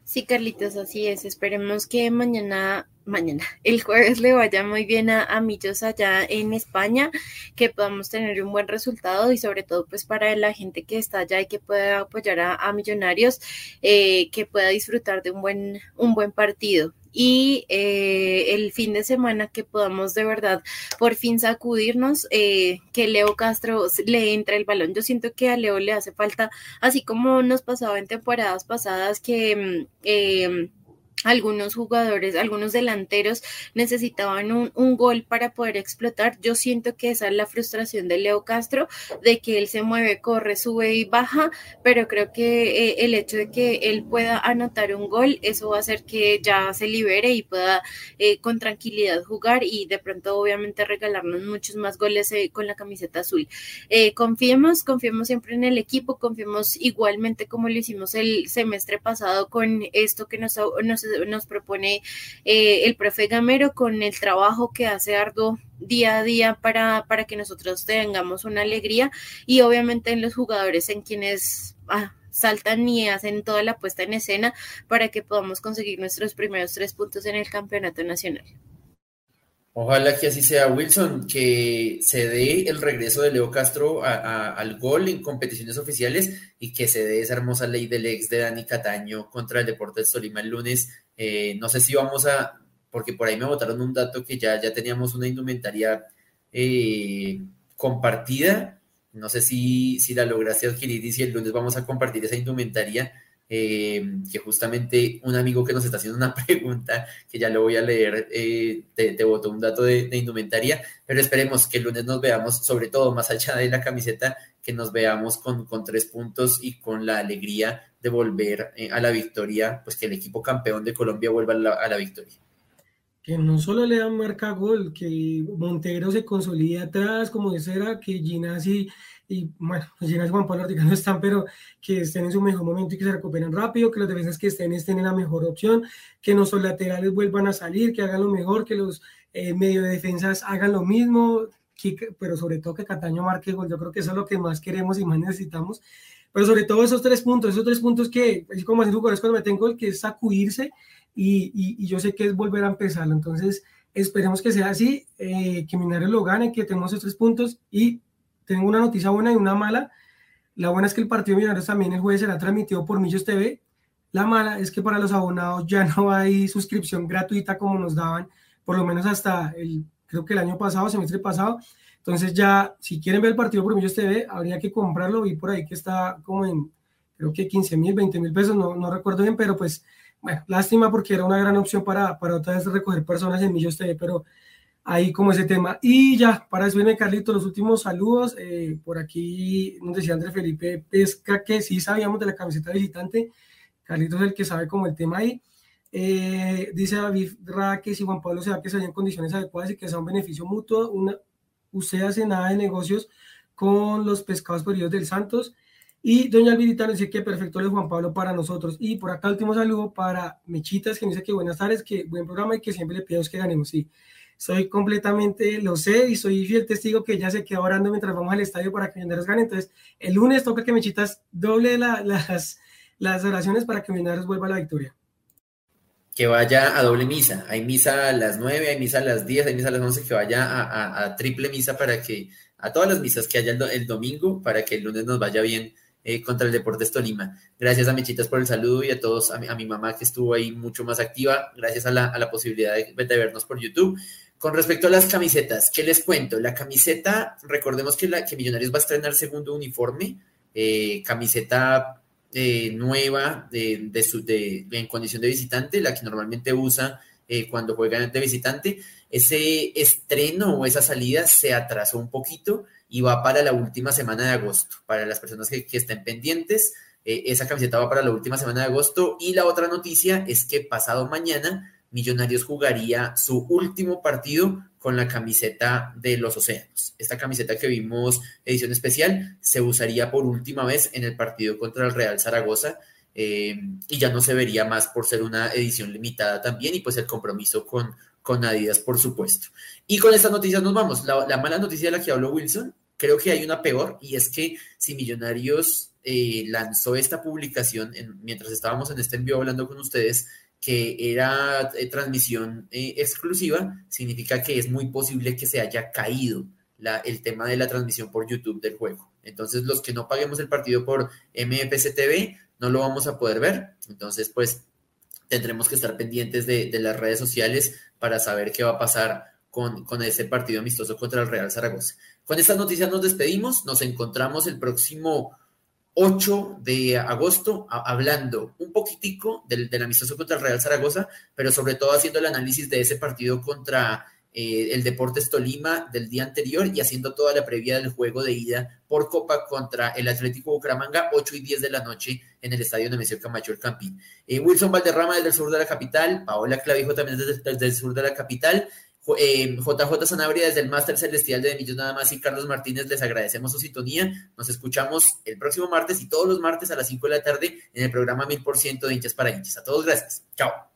Sí, Carlitos, así es. Esperemos que mañana, mañana, <laughs> el jueves le vaya muy bien a, a Millos allá en España, que podamos tener un buen resultado y sobre todo pues para la gente que está allá y que pueda apoyar a, Millonarios, eh, que pueda disfrutar de un buen, un buen partido y eh, el fin de semana que podamos de verdad por fin sacudirnos, eh, que Leo Castro le entre el balón. Yo siento que a Leo le hace falta, así como nos pasaba en temporadas pasadas, que mm, eh, algunos jugadores, algunos delanteros necesitaban un, un, gol para poder explotar. Yo siento que esa es la frustración de Leo Castro, de que él se mueve, corre, sube y baja, pero creo que eh, el hecho de que él pueda anotar un gol, eso va a hacer que ya se libere y pueda eh, con tranquilidad jugar y de pronto obviamente regalarnos muchos más goles eh, con la camiseta azul. Confiemos, confiemos siempre en el equipo, confiemos igualmente como lo hicimos el semestre pasado con esto que nos, nos nos propone eh, el profe Gamero con el trabajo que hace arduo día a día para, para que nosotros tengamos una alegría y obviamente en los jugadores en quienes ah, saltan y hacen toda la puesta en escena para que podamos conseguir nuestros primeros tres puntos en el campeonato nacional. Ojalá que así sea, Wilson, que se dé el regreso de Leo Castro al gol en competiciones oficiales y que se dé esa hermosa ley del ex de Dani Cataño contra el Deportes Tolima el lunes. Eh, no sé si vamos a, porque por ahí me botaron un dato que ya, ya teníamos una indumentaria eh, compartida. No sé si, si la lograste adquirir y si el lunes vamos a compartir esa indumentaria eh, que justamente un amigo que nos está haciendo una <laughs> pregunta, que ya lo voy a leer, eh, te, te, botó un dato de, indumentaria, pero esperemos que el lunes nos veamos, sobre todo más allá de la camiseta, que nos veamos con, con tres puntos y con la alegría de volver eh, a la victoria, pues que el equipo campeón de Colombia vuelva a la, a la victoria. Que no solo le dan marca gol, que Montero se consolide atrás como de era, que Ginasi y bueno, Ginás y Juan Pablo Ortega <laughs> no están, pero que estén en su mejor momento y que se recuperen rápido, que los defensas que estén estén en la mejor opción, que nuestros laterales vuelvan a salir, que hagan lo mejor, que los eh, medio de defensas hagan lo mismo, pero sobre todo que Cataño marque gol, yo creo que eso es lo que más queremos y más necesitamos, pero sobre todo esos tres puntos, esos tres puntos que, así como haciendo jugadores cuando meten gol, que es sacudirse y, y, yo sé que es volver a empezarlo, entonces esperemos que sea así, eh, que Minares lo gane, que tenemos esos tres puntos y tengo una noticia buena y una mala. La buena es que el partido de Millonarios también el jueves será transmitido por Millos TV. La mala es que para los abonados ya <laughs> no hay suscripción gratuita como nos daban, por lo menos hasta el, creo que el año pasado, semestre pasado. Entonces ya, si quieren ver el partido por Millos TV, habría que comprarlo. Vi por ahí que está como en, creo que 15 mil, 20 mil pesos, no, no recuerdo bien, pero pues, bueno, lástima porque era una gran opción para, para otra vez recoger personas en Millos TV, pero ahí como ese tema. Y ya, para despedirme, Carlito, los últimos saludos. Eh, por aquí nos decía André Felipe Pesca que sí sabíamos de la camiseta visitante. Carlitos es el que sabe como el tema ahí. Eh, dice David Ra que si Juan Pablo se da que se en condiciones adecuadas y que sea un beneficio mutuo, una, usted hace nada de negocios con los pescados perdidos del Santos. Y doña Alvirita nos dice que perfecto es Juan Pablo para nosotros. Y por acá último saludo para Mechitas, que me dice que buenas tardes, que buen programa y que siempre le pido que ganemos. Sí, soy completamente, lo sé y soy fiel testigo que ya se quedó orando mientras vamos al estadio para que Millonarios gane. Entonces, el lunes toca que Mechitas doble las, las oraciones para que Millonarios vuelva a la victoria. Que vaya a doble misa. Hay misa a las 9, hay misa a las 10, hay misa a las 11, que vaya a, triple misa para que, a todas las misas que haya el, domingo, para que el lunes nos vaya bien eh, contra el Deportes Tolima. Gracias a Mechitas por el saludo y a todos, a mi, mamá que estuvo ahí mucho más activa, gracias a la, a la posibilidad de, de, vernos por YouTube. Con respecto a las camisetas, ¿qué les cuento? La camiseta, recordemos que, la, Millonarios va a estrenar segundo uniforme, eh, camiseta eh, nueva de, de, en condición de visitante, la que normalmente usa eh, cuando juega de visitante. Ese estreno o esa salida se atrasó un poquito y va para la última semana de agosto. Para las personas que, que estén pendientes, esa camiseta va para la última semana de agosto. Y la otra noticia es que pasado mañana Millonarios jugaría su último partido con la camiseta de los Océanos. Esta camiseta que vimos, edición especial, se usaría por última vez en el partido contra el Real Zaragoza eh, y ya no se vería más por ser una edición limitada también y pues el compromiso con, con Adidas, por supuesto. Y con esta noticia nos vamos. La, mala noticia de la que habló Wilson, creo que hay una peor y es que si Millonarios eh, lanzó esta publicación mientras estábamos en este envío hablando con ustedes, que era eh, transmisión eh, exclusiva, significa que es muy posible que se haya caído la, el tema de la transmisión por YouTube del juego. Entonces, los que no paguemos el partido por MFC TV, no lo vamos a poder ver. Entonces, pues tendremos que estar pendientes de, de las redes sociales para saber qué va a pasar con, con ese partido amistoso contra el Real Zaragoza. Con estas noticias nos despedimos. Nos encontramos el próximo 8 de agosto, hablando un poquitico del, amistoso contra el Real Zaragoza, pero sobre todo haciendo el análisis de ese partido contra eh, el Deportes Tolima del día anterior y haciendo toda la previa del juego de ida por Copa contra el Atlético Bucaramanga, 8 y 10 de la noche en el estadio Nemesio Camacho El Campín. Eh, Wilson Valderrama desde el sur de la capital, Paola Clavijo también desde el sur de la capital, JJ eh, Sanabria desde el Máster Celestial de Millos Nada más y Carlos Martínez, les agradecemos su sintonía. Nos escuchamos el próximo martes y todos los martes a las 5 de la tarde en el programa 1000% de hinchas para hinchas. A todos, gracias. Chao.